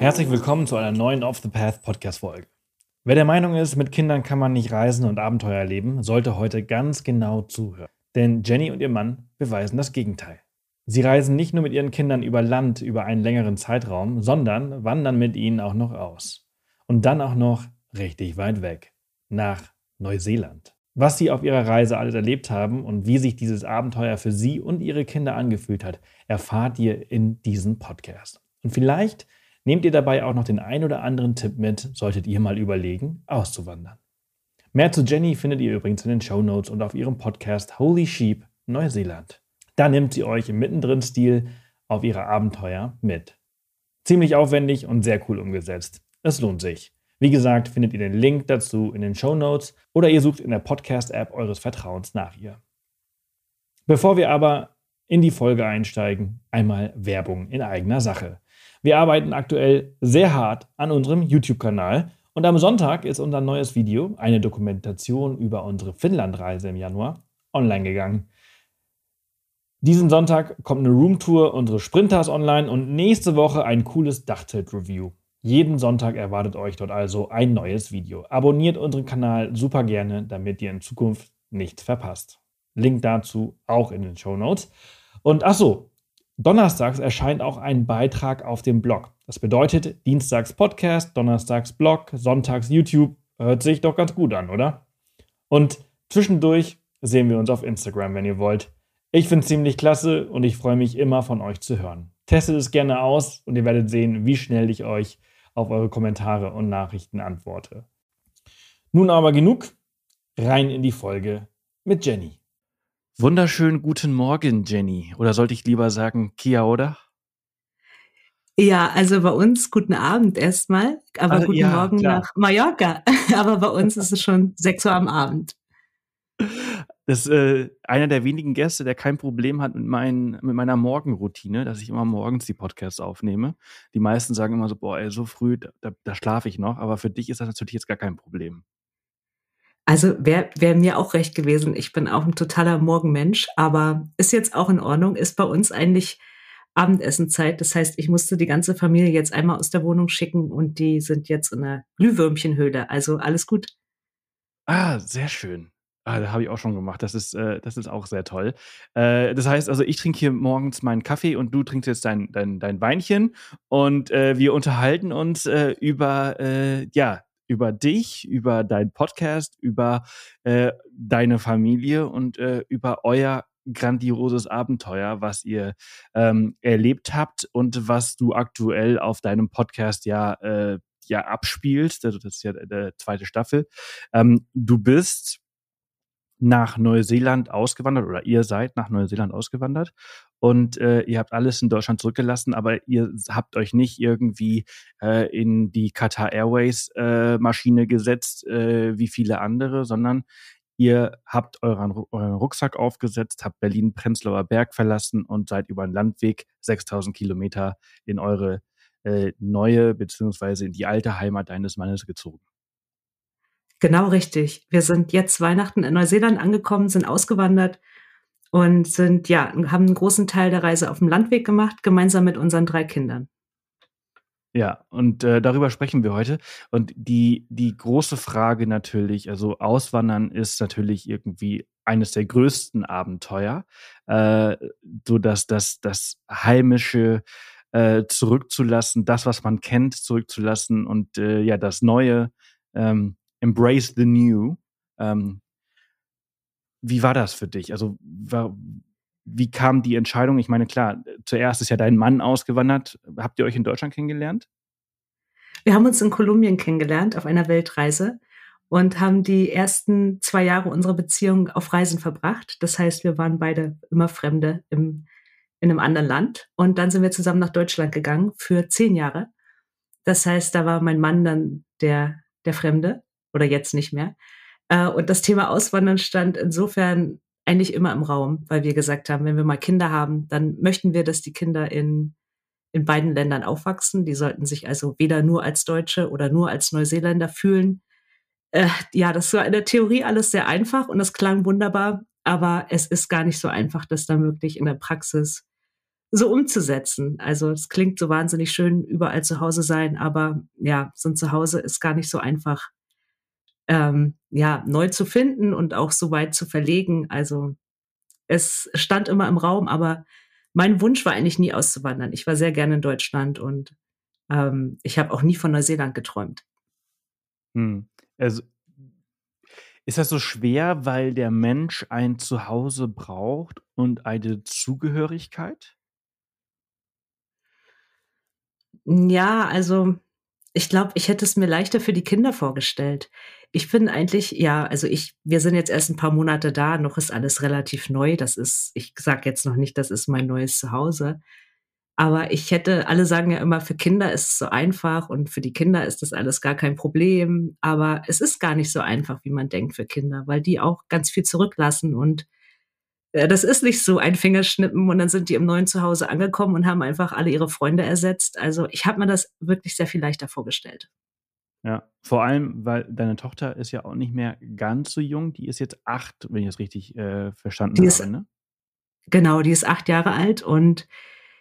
Herzlich willkommen zu einer neuen Off the Path Podcast-Folge. Wer der Meinung ist, mit Kindern kann man nicht reisen und Abenteuer erleben, sollte heute ganz genau zuhören. Denn Jenny und ihr Mann beweisen das Gegenteil. Sie reisen nicht nur mit ihren Kindern über Land über einen längeren Zeitraum, sondern wandern mit ihnen auch noch aus. Und dann auch noch richtig weit weg, nach Neuseeland. Was sie auf ihrer Reise alles erlebt haben und wie sich dieses Abenteuer für sie und ihre Kinder angefühlt hat, erfahrt ihr in diesem Podcast. Und vielleicht nehmt ihr dabei auch noch den ein oder anderen Tipp mit, solltet ihr mal überlegen, auszuwandern. Mehr zu Jenny findet ihr übrigens in den Show Notes und auf ihrem Podcast Holy Sheep Neuseeland. Da nimmt sie euch im Mittendrin-Stil auf ihre Abenteuer mit. Ziemlich aufwendig und sehr cool umgesetzt. Es lohnt sich. Wie gesagt, findet ihr den Link dazu in den Show Notes oder ihr sucht in der Podcast-App eures Vertrauens nach ihr. Bevor wir aber in die Folge einsteigen, einmal Werbung in eigener Sache. Wir arbeiten aktuell sehr hart an unserem YouTube-Kanal und am Sonntag ist unser neues Video, eine Dokumentation über unsere Finnlandreise im Januar, online gegangen. Diesen Sonntag kommt eine Roomtour unseres Sprinters online und nächste Woche ein cooles Dachzelt-Review. Jeden Sonntag erwartet euch dort also ein neues Video. Abonniert unseren Kanal super gerne, damit ihr in Zukunft nichts verpasst. Link dazu auch in den Show Notes. Und ach so, Donnerstags erscheint auch ein Beitrag auf dem Blog. Das bedeutet Dienstags Podcast, Donnerstags Blog, Sonntags YouTube. Hört sich doch ganz gut an, oder? Und zwischendurch sehen wir uns auf Instagram, wenn ihr wollt. Ich finde es ziemlich klasse und ich freue mich immer von euch zu hören. Testet es gerne aus und ihr werdet sehen, wie schnell ich euch auf eure Kommentare und Nachrichten antworte. Nun aber genug, rein in die Folge mit Jenny. Wunderschönen guten Morgen, Jenny. Oder sollte ich lieber sagen Kia oder? Ja, also bei uns guten Abend erstmal, aber also, guten ja, Morgen klar. nach Mallorca. aber bei uns ist es schon 6 Uhr am Abend. Das ist äh, einer der wenigen Gäste, der kein Problem hat mit, mein, mit meiner Morgenroutine, dass ich immer morgens die Podcasts aufnehme. Die meisten sagen immer so, boah, ey, so früh, da, da schlafe ich noch. Aber für dich ist das natürlich jetzt gar kein Problem. Also wäre wär mir auch recht gewesen. Ich bin auch ein totaler Morgenmensch, aber ist jetzt auch in Ordnung. Ist bei uns eigentlich Abendessenzeit. Das heißt, ich musste die ganze Familie jetzt einmal aus der Wohnung schicken und die sind jetzt in einer Glühwürmchenhöhle. Also alles gut. Ah, sehr schön. Ah, das habe ich auch schon gemacht. Das ist, äh, das ist auch sehr toll. Äh, das heißt also, ich trinke hier morgens meinen Kaffee und du trinkst jetzt dein, dein, dein Weinchen und äh, wir unterhalten uns äh, über äh, ja, über dich, über deinen Podcast, über äh, deine Familie und äh, über euer grandioses Abenteuer, was ihr ähm, erlebt habt und was du aktuell auf deinem Podcast ja äh, ja abspielst. Also das ist ja der zweite Staffel. Ähm, du bist nach Neuseeland ausgewandert oder ihr seid nach Neuseeland ausgewandert und äh, ihr habt alles in Deutschland zurückgelassen, aber ihr habt euch nicht irgendwie äh, in die Qatar Airways äh, Maschine gesetzt äh, wie viele andere, sondern ihr habt euren, euren Rucksack aufgesetzt, habt Berlin-Prenzlauer Berg verlassen und seid über einen Landweg 6000 Kilometer in eure äh, neue beziehungsweise in die alte Heimat deines Mannes gezogen. Genau richtig. Wir sind jetzt Weihnachten in Neuseeland angekommen, sind ausgewandert und sind, ja, haben einen großen Teil der Reise auf dem Landweg gemacht, gemeinsam mit unseren drei Kindern. Ja, und äh, darüber sprechen wir heute. Und die, die große Frage natürlich, also Auswandern ist natürlich irgendwie eines der größten Abenteuer, äh, so dass das, das heimische äh, zurückzulassen, das, was man kennt, zurückzulassen und äh, ja, das Neue ähm, Embrace the New. Ähm, wie war das für dich? Also, war, wie kam die Entscheidung? Ich meine, klar, zuerst ist ja dein Mann ausgewandert. Habt ihr euch in Deutschland kennengelernt? Wir haben uns in Kolumbien kennengelernt auf einer Weltreise und haben die ersten zwei Jahre unserer Beziehung auf Reisen verbracht. Das heißt, wir waren beide immer Fremde im, in einem anderen Land. Und dann sind wir zusammen nach Deutschland gegangen für zehn Jahre. Das heißt, da war mein Mann dann der, der Fremde oder jetzt nicht mehr. Äh, und das Thema Auswandern stand insofern eigentlich immer im Raum, weil wir gesagt haben, wenn wir mal Kinder haben, dann möchten wir, dass die Kinder in, in beiden Ländern aufwachsen. Die sollten sich also weder nur als Deutsche oder nur als Neuseeländer fühlen. Äh, ja, das war in der Theorie alles sehr einfach und das klang wunderbar, aber es ist gar nicht so einfach, das dann wirklich in der Praxis so umzusetzen. Also es klingt so wahnsinnig schön, überall zu Hause sein, aber ja, so ein Zuhause ist gar nicht so einfach, ähm, ja, neu zu finden und auch so weit zu verlegen. Also es stand immer im Raum, aber mein Wunsch war eigentlich nie auszuwandern. Ich war sehr gerne in Deutschland und ähm, ich habe auch nie von Neuseeland geträumt. Hm. Also ist das so schwer, weil der Mensch ein Zuhause braucht und eine Zugehörigkeit? Ja, also ich glaube, ich hätte es mir leichter für die Kinder vorgestellt. Ich finde eigentlich, ja, also ich, wir sind jetzt erst ein paar Monate da, noch ist alles relativ neu. Das ist, ich sage jetzt noch nicht, das ist mein neues Zuhause. Aber ich hätte, alle sagen ja immer, für Kinder ist es so einfach und für die Kinder ist das alles gar kein Problem. Aber es ist gar nicht so einfach, wie man denkt für Kinder, weil die auch ganz viel zurücklassen und äh, das ist nicht so ein Fingerschnippen und dann sind die im neuen Zuhause angekommen und haben einfach alle ihre Freunde ersetzt. Also ich habe mir das wirklich sehr viel leichter vorgestellt. Ja, vor allem, weil deine Tochter ist ja auch nicht mehr ganz so jung. Die ist jetzt acht, wenn ich das richtig äh, verstanden die habe. Ist, ne? Genau, die ist acht Jahre alt und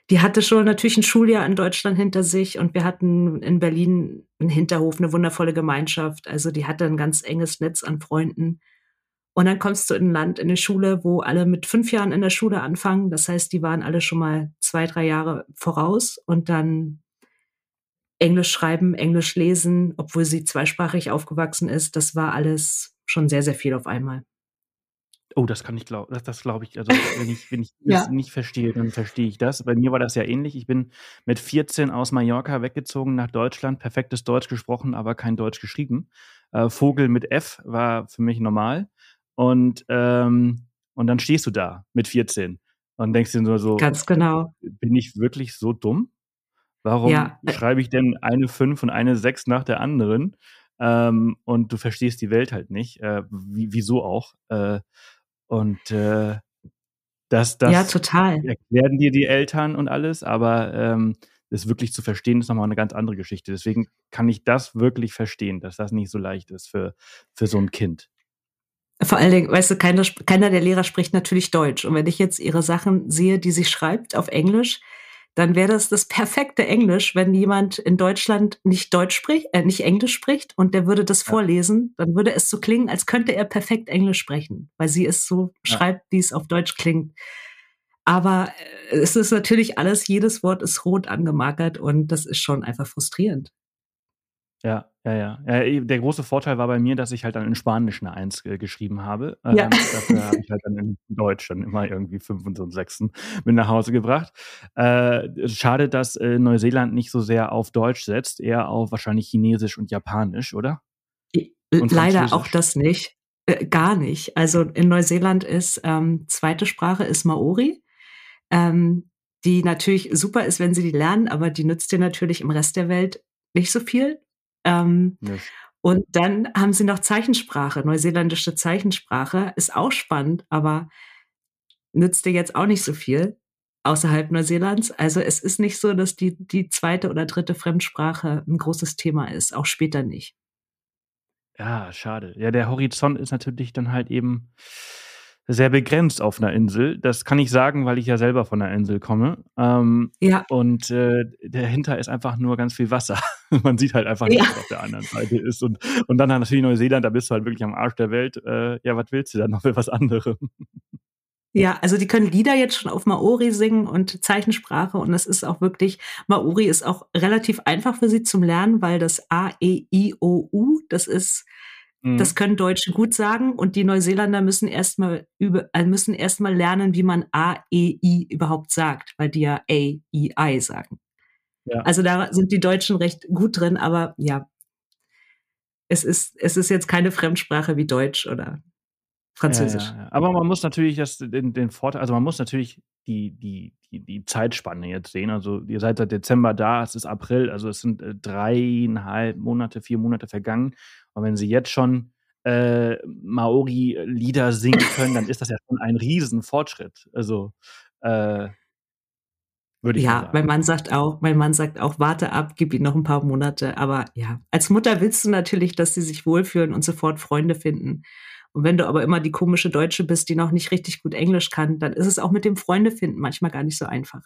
die hatte schon natürlich ein Schuljahr in Deutschland hinter sich und wir hatten in Berlin einen Hinterhof, eine wundervolle Gemeinschaft. Also die hatte ein ganz enges Netz an Freunden. Und dann kommst du in ein Land, in eine Schule, wo alle mit fünf Jahren in der Schule anfangen. Das heißt, die waren alle schon mal zwei, drei Jahre voraus und dann Englisch schreiben, Englisch lesen, obwohl sie zweisprachig aufgewachsen ist. Das war alles schon sehr, sehr viel auf einmal. Oh, das kann ich glauben. Das, das glaube ich. Also wenn ich, wenn ich ja. das nicht verstehe, dann verstehe ich das. Bei mir war das ja ähnlich. Ich bin mit 14 aus Mallorca weggezogen nach Deutschland, perfektes Deutsch gesprochen, aber kein Deutsch geschrieben. Äh, Vogel mit F war für mich normal. Und, ähm, und dann stehst du da mit 14 und denkst dir nur so, ganz genau. Bin ich wirklich so dumm? Warum ja. Äh schreibe ich denn eine 5 und eine 6 nach der anderen? Ähm, und du verstehst die Welt halt nicht. Äh, wie, wieso auch? Äh, und äh, das, das ja, total. erklären dir die Eltern und alles, aber ähm, das wirklich zu verstehen, ist nochmal eine ganz andere Geschichte. Deswegen kann ich das wirklich verstehen, dass das nicht so leicht ist für, für so ein Kind. Vor allen Dingen, weißt du, keiner, keiner der Lehrer spricht natürlich Deutsch. Und wenn ich jetzt ihre Sachen sehe, die sie schreibt auf Englisch, dann wäre das das perfekte Englisch, wenn jemand in Deutschland nicht Deutsch spricht, äh, nicht Englisch spricht und der würde das ja. vorlesen, dann würde es so klingen, als könnte er perfekt Englisch sprechen, weil sie es so ja. schreibt, wie es auf Deutsch klingt. Aber äh, es ist natürlich alles, jedes Wort ist rot angemarkert und das ist schon einfach frustrierend. Ja, ja, ja. ja. Der große Vorteil war bei mir, dass ich halt dann in Spanisch eine Eins äh, geschrieben habe. Ja. Ähm, dafür habe ich halt dann in Deutsch dann immer irgendwie fünf und so einen Sechsten mit nach Hause gebracht. Äh, schade, dass äh, Neuseeland nicht so sehr auf Deutsch setzt, eher auf wahrscheinlich Chinesisch und Japanisch, oder? Und Leider auch das nicht. Äh, gar nicht. Also in Neuseeland ist ähm, zweite Sprache ist Maori. Ähm, die natürlich super ist, wenn sie die lernen, aber die nützt dir natürlich im Rest der Welt nicht so viel. Ähm, yes. Und dann haben sie noch Zeichensprache, neuseeländische Zeichensprache, ist auch spannend, aber nützt dir jetzt auch nicht so viel außerhalb Neuseelands. Also es ist nicht so, dass die, die zweite oder dritte Fremdsprache ein großes Thema ist, auch später nicht. Ja, schade. Ja, der Horizont ist natürlich dann halt eben sehr begrenzt auf einer Insel. Das kann ich sagen, weil ich ja selber von einer Insel komme. Ähm, ja. Und äh, dahinter ist einfach nur ganz viel Wasser. Man sieht halt einfach nicht, was auf der anderen Seite ist. Und, und dann natürlich Neuseeland, da bist du halt wirklich am Arsch der Welt. Äh, ja, was willst du dann noch für was anderes? Ja, also die können Lieder jetzt schon auf Maori singen und Zeichensprache und das ist auch wirklich, Maori ist auch relativ einfach für sie zum Lernen, weil das A, E, I, O, U, das ist das mhm. können Deutsche gut sagen und die Neuseeländer müssen erstmal über, also müssen erstmal lernen, wie man A, E, I überhaupt sagt, weil die ja A, E, I sagen. Ja. Also da sind die Deutschen recht gut drin, aber ja, es ist, es ist jetzt keine Fremdsprache wie Deutsch oder Französisch. Ja, ja, Aber man muss natürlich das, den, den Vorteil, also man muss natürlich die, die, die, die Zeitspanne jetzt sehen. Also ihr seid seit Dezember da, es ist April, also es sind äh, dreieinhalb Monate, vier Monate vergangen. Und wenn sie jetzt schon äh, Maori-Lieder singen können, dann ist das ja schon ein Riesenfortschritt. Also äh, würde ich ja, sagen. mein Mann sagt auch, mein Mann sagt auch, warte ab, gib ihm noch ein paar Monate. Aber ja, als Mutter willst du natürlich, dass sie sich wohlfühlen und sofort Freunde finden. Und wenn du aber immer die komische Deutsche bist, die noch nicht richtig gut Englisch kann, dann ist es auch mit dem Freunde finden manchmal gar nicht so einfach.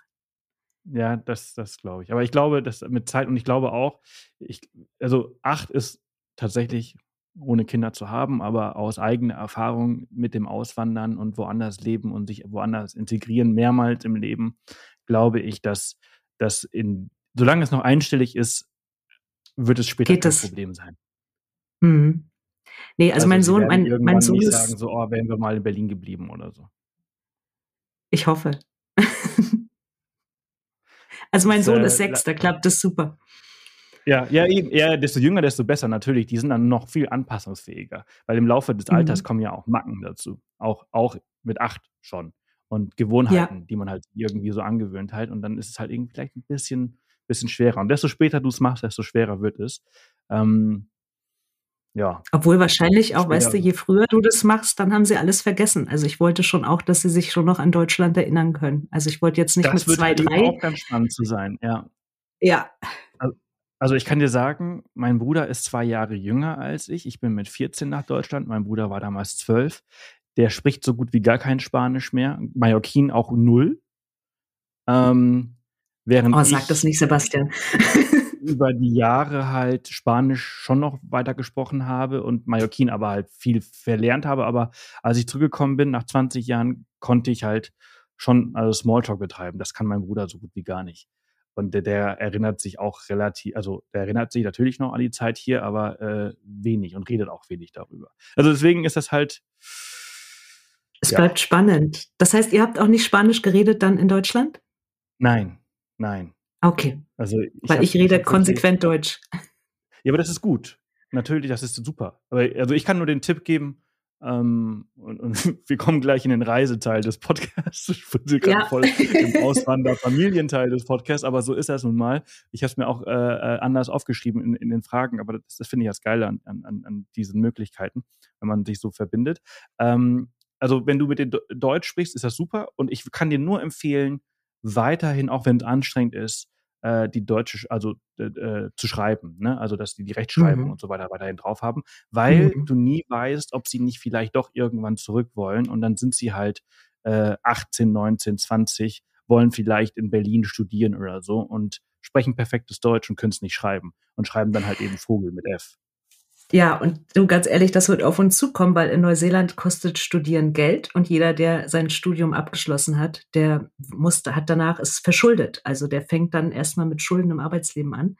Ja, das, das glaube ich. Aber ich glaube, dass mit Zeit und ich glaube auch, ich, also acht ist tatsächlich ohne Kinder zu haben, aber aus eigener Erfahrung mit dem Auswandern und woanders leben und sich woanders integrieren, mehrmals im Leben, glaube ich, dass das in, solange es noch einstellig ist, wird es später Geht kein das? Problem sein. Mhm. Nee, also, mein sie Sohn, mein, mein Sohn nicht ist, sagen, so, oh, wären wir mal in Berlin geblieben oder so. ich hoffe. also mein Das, Sohn äh, ist sechs, da klappt das super. Ja, ja, eben, ja, desto jünger, desto besser natürlich. Die sind dann noch viel anpassungsfähiger, weil im Laufe des Alters Mhm. kommen ja auch Macken dazu. Auch, auch mit acht schon. Und Gewohnheiten, die man halt irgendwie so angewöhnt hat. Und dann ist es halt irgendwie vielleicht ein bisschen, bisschen schwerer. Und desto später du es machst, desto schwerer wird es. Ähm, ja, Obwohl wahrscheinlich auch, weißt du, je früher du das machst, dann haben sie alles vergessen. Also ich wollte schon auch, dass sie sich schon noch an Deutschland erinnern können. Also ich wollte jetzt nicht das mit zwei, halt drei. auch ganz spannend zu sein, ja. Ja, Also ich kann dir sagen, mein Bruder ist zwei Jahre jünger als ich. Ich bin mit 14 nach Deutschland. Mein Bruder war damals zwölf. Der spricht so gut wie gar kein Spanisch mehr. Mallorquin auch null. Ähm, während oh, sag ich das nicht, Sebastian. über die Jahre halt Spanisch schon noch weiter gesprochen habe und Mallorquin aber halt viel verlernt habe. Aber als ich zurückgekommen bin, nach 20 Jahren, konnte ich halt schon also Smalltalk betreiben. Das kann mein Bruder so gut wie gar nicht. Und der, der erinnert sich auch relativ, also der erinnert sich natürlich noch an die Zeit hier, aber äh, wenig und redet auch wenig darüber. Also deswegen ist das halt, es Ja. bleibt spannend. Das heißt, ihr habt auch nicht Spanisch geredet dann in Deutschland? nein, nein. Okay, Also ich weil hab- ich rede wirklich- konsequent Deutsch. Ja, aber das ist gut. Natürlich, das ist super. Aber also ich kann nur den Tipp geben, ähm, und, und wir kommen gleich in den Reiseteil des Podcasts. Ich bin gerade Ja. voll im Auswander-Familienteil des Podcasts, aber so ist das nun mal. Ich habe es mir auch äh, äh, anders aufgeschrieben in, in den Fragen, aber das, das finde ich das Geile an, an, an diesen Möglichkeiten, wenn man sich so verbindet. Ähm, also wenn du mit den Deutsch sprichst, ist das super und ich kann dir nur empfehlen, weiterhin, auch wenn es anstrengend ist, äh, die deutsche, also äh, zu schreiben, ne? Also dass die die Rechtschreibung Mhm. und so weiter weiterhin drauf haben, weil Mhm. du nie weißt, ob sie nicht vielleicht doch irgendwann zurück wollen und dann sind sie halt äh, 18, 19, 20, wollen vielleicht in Berlin studieren oder so und sprechen perfektes Deutsch und können es nicht schreiben und schreiben dann halt eben Vogel mit F. Ja, und du ganz ehrlich, das wird auf uns zukommen, weil in Neuseeland kostet Studieren Geld und jeder, der sein Studium abgeschlossen hat, der musste, hat danach ist verschuldet. Also der fängt dann erstmal mit Schulden im Arbeitsleben an.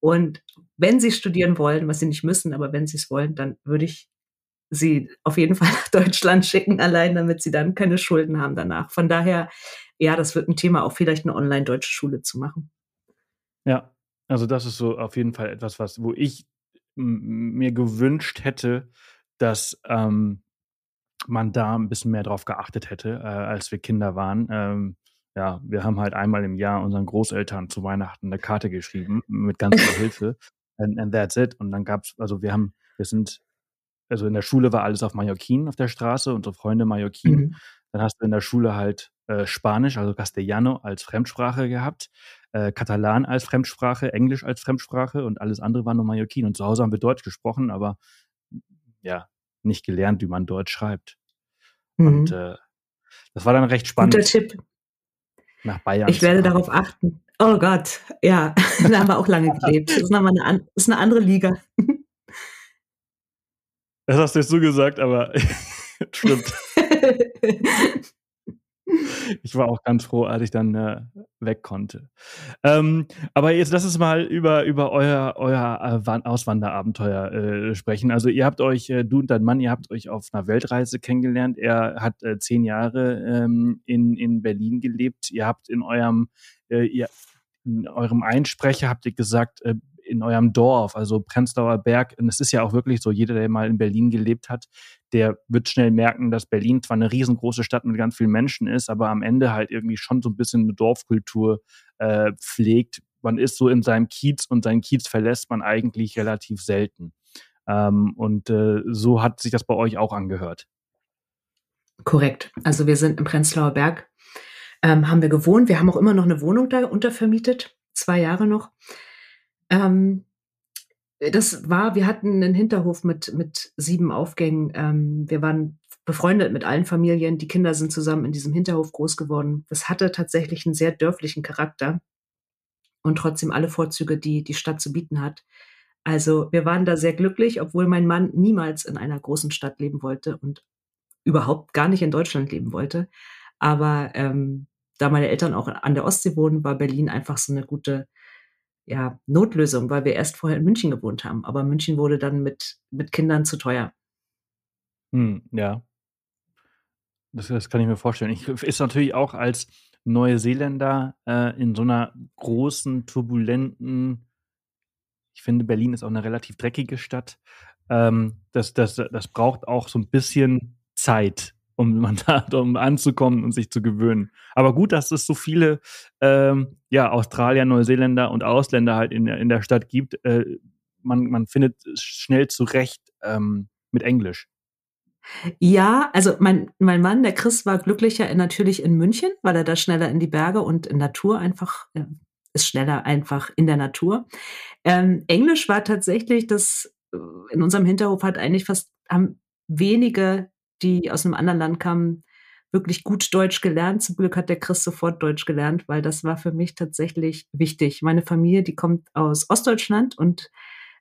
Und wenn sie studieren wollen, was sie nicht müssen, aber wenn sie es wollen, dann würde ich sie auf jeden Fall nach Deutschland schicken, allein damit sie dann keine Schulden haben danach. Von daher, ja, das wird ein Thema, auch vielleicht eine online-deutsche Schule zu machen. Ja, also das ist so auf jeden Fall etwas, was, wo ich mir gewünscht hätte, dass ähm, man da ein bisschen mehr drauf geachtet hätte, äh, als wir Kinder waren. Ähm, ja, wir haben halt einmal im Jahr unseren Großeltern zu Weihnachten eine Karte geschrieben mit ganz viel Hilfe. And, and that's it. Und dann gab's, also wir haben, wir sind, also in der Schule war alles auf Mallorquin auf der Straße, unsere Freunde Mallorquin. Mhm. Dann hast du in der Schule halt äh, Spanisch, also Castellano als Fremdsprache gehabt, äh, Katalan als Fremdsprache, Englisch als Fremdsprache und alles andere war nur Mallorquin. Und zu Hause haben wir Deutsch gesprochen, aber ja, nicht gelernt, wie man Deutsch schreibt. Und Mhm. äh, das war dann recht Guter spannend, Tipp. nach Bayern Ich werde darauf achten. Oh Gott, ja, da haben wir auch lange gelebt. Das ist nochmal eine, ist eine andere Liga. Das hast du jetzt so gesagt, aber stimmt. Ich war auch ganz froh, als ich dann äh, weg konnte. Ähm, aber jetzt lass uns mal über, über euer, euer äh, Wan- Auswanderabenteuer äh, sprechen. Also ihr habt euch, äh, du und dein Mann, ihr habt euch auf einer Weltreise kennengelernt. Er hat äh, zehn Jahre ähm, in, in Berlin gelebt. Ihr habt in eurem, ihr, in eurem Einsprecher habt ihr gesagt, in eurem Dorf, also Prenzlauer Berg, und es ist ja auch wirklich so, jeder, der mal in Berlin gelebt hat, der wird schnell merken, dass Berlin zwar eine riesengroße Stadt mit ganz vielen Menschen ist, aber am Ende halt irgendwie schon so ein bisschen eine Dorfkultur äh, pflegt. Man ist so in seinem Kiez und seinen Kiez verlässt man eigentlich relativ selten. Ähm, und äh, so hat sich das bei euch auch angehört. Korrekt. Also wir sind im Prenzlauer Berg, ähm, haben wir gewohnt. Wir haben auch immer noch eine Wohnung da untervermietet, zwei Jahre noch. Ähm, das war, wir hatten einen Hinterhof mit, mit sieben Aufgängen. Ähm, wir waren befreundet mit allen Familien. Die Kinder sind zusammen in diesem Hinterhof groß geworden. Das hatte tatsächlich einen sehr dörflichen Charakter und trotzdem alle Vorzüge, die die Stadt zu bieten hat. Also wir waren da sehr glücklich, obwohl mein Mann niemals in einer großen Stadt leben wollte und überhaupt gar nicht in Deutschland leben wollte. Aber ähm, da meine Eltern auch an der Ostsee wohnen, war Berlin einfach so eine gute ja, Notlösung, weil wir erst vorher in München gewohnt haben. Aber München wurde dann mit, mit Kindern zu teuer. Hm, ja. Das, das kann ich mir vorstellen. Ich, ist natürlich auch als Neuseeländer äh, in so einer großen, turbulenten, ich finde, Berlin ist auch eine relativ dreckige Stadt. Ähm, das, das, das braucht auch so ein bisschen Zeit, um man da um anzukommen und sich zu gewöhnen. Aber gut, dass es so viele ähm, ja, Australier, Neuseeländer und Ausländer halt in, in der Stadt gibt. Äh, man, man findet schnell zurecht ähm, mit Englisch. Ja, also mein, mein Mann, der Chris, war glücklicher in, natürlich in München, weil er da schneller in die Berge und in Natur einfach, äh, ist schneller einfach in der Natur. Ähm, Englisch war tatsächlich das, äh, in unserem Hinterhof hat eigentlich fast, haben wenige die aus einem anderen Land kamen, wirklich gut Deutsch gelernt. Zum Glück hat der Chris sofort Deutsch gelernt, weil das war für mich tatsächlich wichtig. Meine Familie, die kommt aus Ostdeutschland und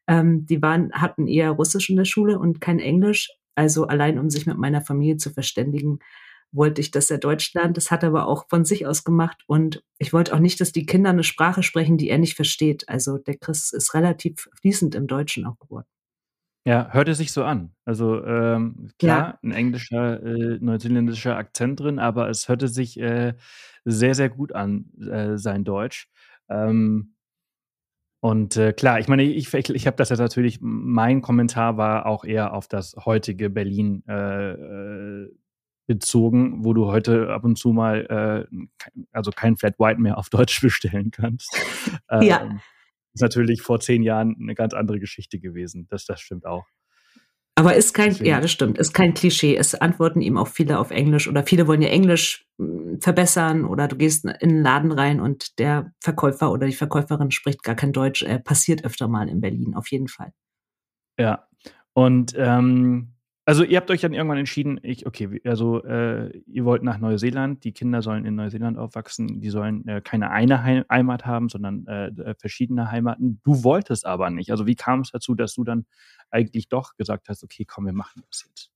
ähm, die waren, hatten eher Russisch in der Schule und kein Englisch. Also allein um sich mit meiner Familie zu verständigen, wollte ich, dass er Deutsch lernt. Das hat er aber auch von sich aus gemacht. Und ich wollte auch nicht, dass die Kinder eine Sprache sprechen, die er nicht versteht. Also der Chris ist relativ fließend im Deutschen auch geworden. Ja, hörte sich so an. Also ähm, klar, Ja. ein englischer, äh, neuseeländischer Akzent drin, aber es hörte sich äh, sehr, sehr gut an, äh, sein Deutsch. Ähm, und äh, klar, ich meine, ich, ich, ich habe das jetzt natürlich, mein Kommentar war auch eher auf das heutige Berlin äh, äh, bezogen, wo du heute ab und zu mal, also kein Flat White mehr auf Deutsch bestellen kannst. Ja. Ähm, ist natürlich vor zehn Jahren eine ganz andere Geschichte gewesen. Das, das stimmt auch. Aber ist kein, Deswegen. ja, das stimmt, ist kein Klischee. Es antworten ihm auch viele auf Englisch oder viele wollen ja Englisch hm, verbessern oder du gehst in einen Laden rein und der Verkäufer oder die Verkäuferin spricht gar kein Deutsch. Äh, passiert öfter mal in Berlin, auf jeden Fall. Ja. Und ähm, also ihr habt euch dann irgendwann entschieden, ich, okay, also äh, ihr wollt nach Neuseeland, die Kinder sollen in Neuseeland aufwachsen, die sollen äh, keine eine Heimat haben, sondern äh, äh, verschiedene Heimaten. Du wolltest aber nicht. Also wie kam es dazu, dass du dann eigentlich doch gesagt hast, okay, komm, wir machen das jetzt?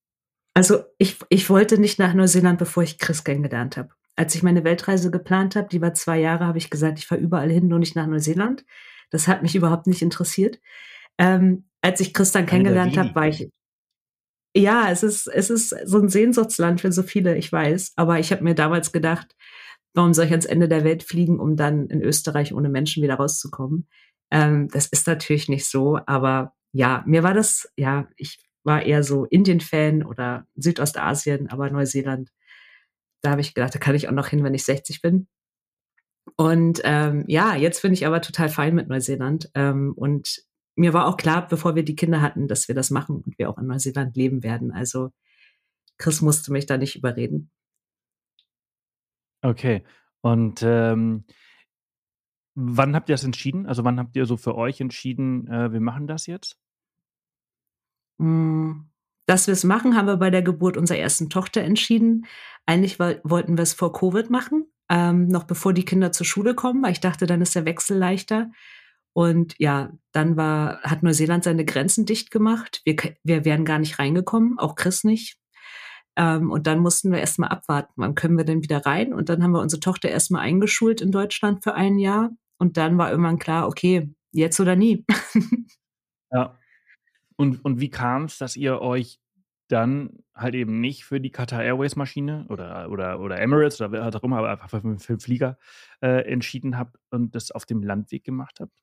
Also ich, ich wollte nicht nach Neuseeland, bevor ich Chris kennengelernt habe. Als ich meine Weltreise geplant habe, die war zwei Jahre, habe ich gesagt, ich fahre überall hin, nur nicht nach Neuseeland. Das hat mich überhaupt nicht interessiert. Ähm, als ich Chris dann kennengelernt habe, war ich ja, es ist, es ist so ein Sehnsuchtsland für so viele, ich weiß. Aber ich habe mir damals gedacht, warum soll ich ans Ende der Welt fliegen, um dann in Österreich ohne Menschen wieder rauszukommen? Ähm, das ist natürlich nicht so, aber ja, mir war das, ja, ich war eher so Indien-Fan oder Südostasien, aber Neuseeland, da habe ich gedacht, da kann ich auch noch hin, wenn ich 60 bin. Und ähm, ja, jetzt bin ich aber total fein mit Neuseeland. Ähm, und mir war auch klar, bevor wir die Kinder hatten, dass wir das machen und wir auch in Neuseeland leben werden. Also Chris musste mich da nicht überreden. Okay. Und ähm, wann habt ihr das entschieden? Also wann habt ihr so für euch entschieden, äh, wir machen das jetzt? Hm, dass wir es machen, haben wir bei der Geburt unserer ersten Tochter entschieden. Eigentlich wollten wir es vor Covid machen, ähm, noch bevor die Kinder zur Schule kommen, weil ich dachte, dann ist der Wechsel leichter. Und ja, dann war, hat Neuseeland seine Grenzen dicht gemacht. Wir, wir wären gar nicht reingekommen, auch Chris nicht. Ähm, und dann mussten wir erstmal abwarten, wann können wir denn wieder rein? Und dann haben wir unsere Tochter erstmal eingeschult in Deutschland für ein Jahr. Und dann war irgendwann klar, okay, jetzt oder nie. ja. Und, und wie kam es, dass ihr euch dann halt eben nicht für die Qatar Airways Maschine oder, oder, oder Emirates oder wer auch immer, aber einfach für den Flieger äh, entschieden habt und das auf dem Landweg gemacht habt?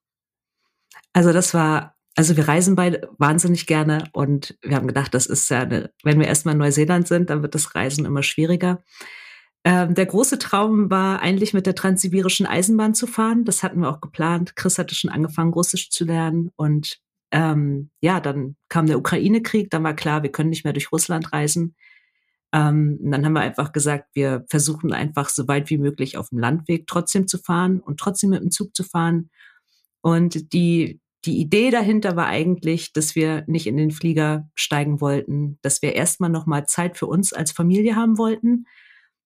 Also das war, also wir reisen beide wahnsinnig gerne und wir haben gedacht, das ist ja eine, wenn wir erstmal in Neuseeland sind, dann wird das Reisen immer schwieriger. Ähm, der große Traum war eigentlich mit der transsibirischen Eisenbahn zu fahren. Das hatten wir auch geplant. Chris hatte schon angefangen, Russisch zu lernen und ähm, ja, dann kam der Ukraine-Krieg, dann war klar, wir können nicht mehr durch Russland reisen. Ähm, dann haben wir einfach gesagt, wir versuchen einfach so weit wie möglich auf dem Landweg trotzdem zu fahren und trotzdem mit dem Zug zu fahren und die, die Idee dahinter war eigentlich, dass wir nicht in den Flieger steigen wollten, dass wir erstmal nochmal Zeit für uns als Familie haben wollten,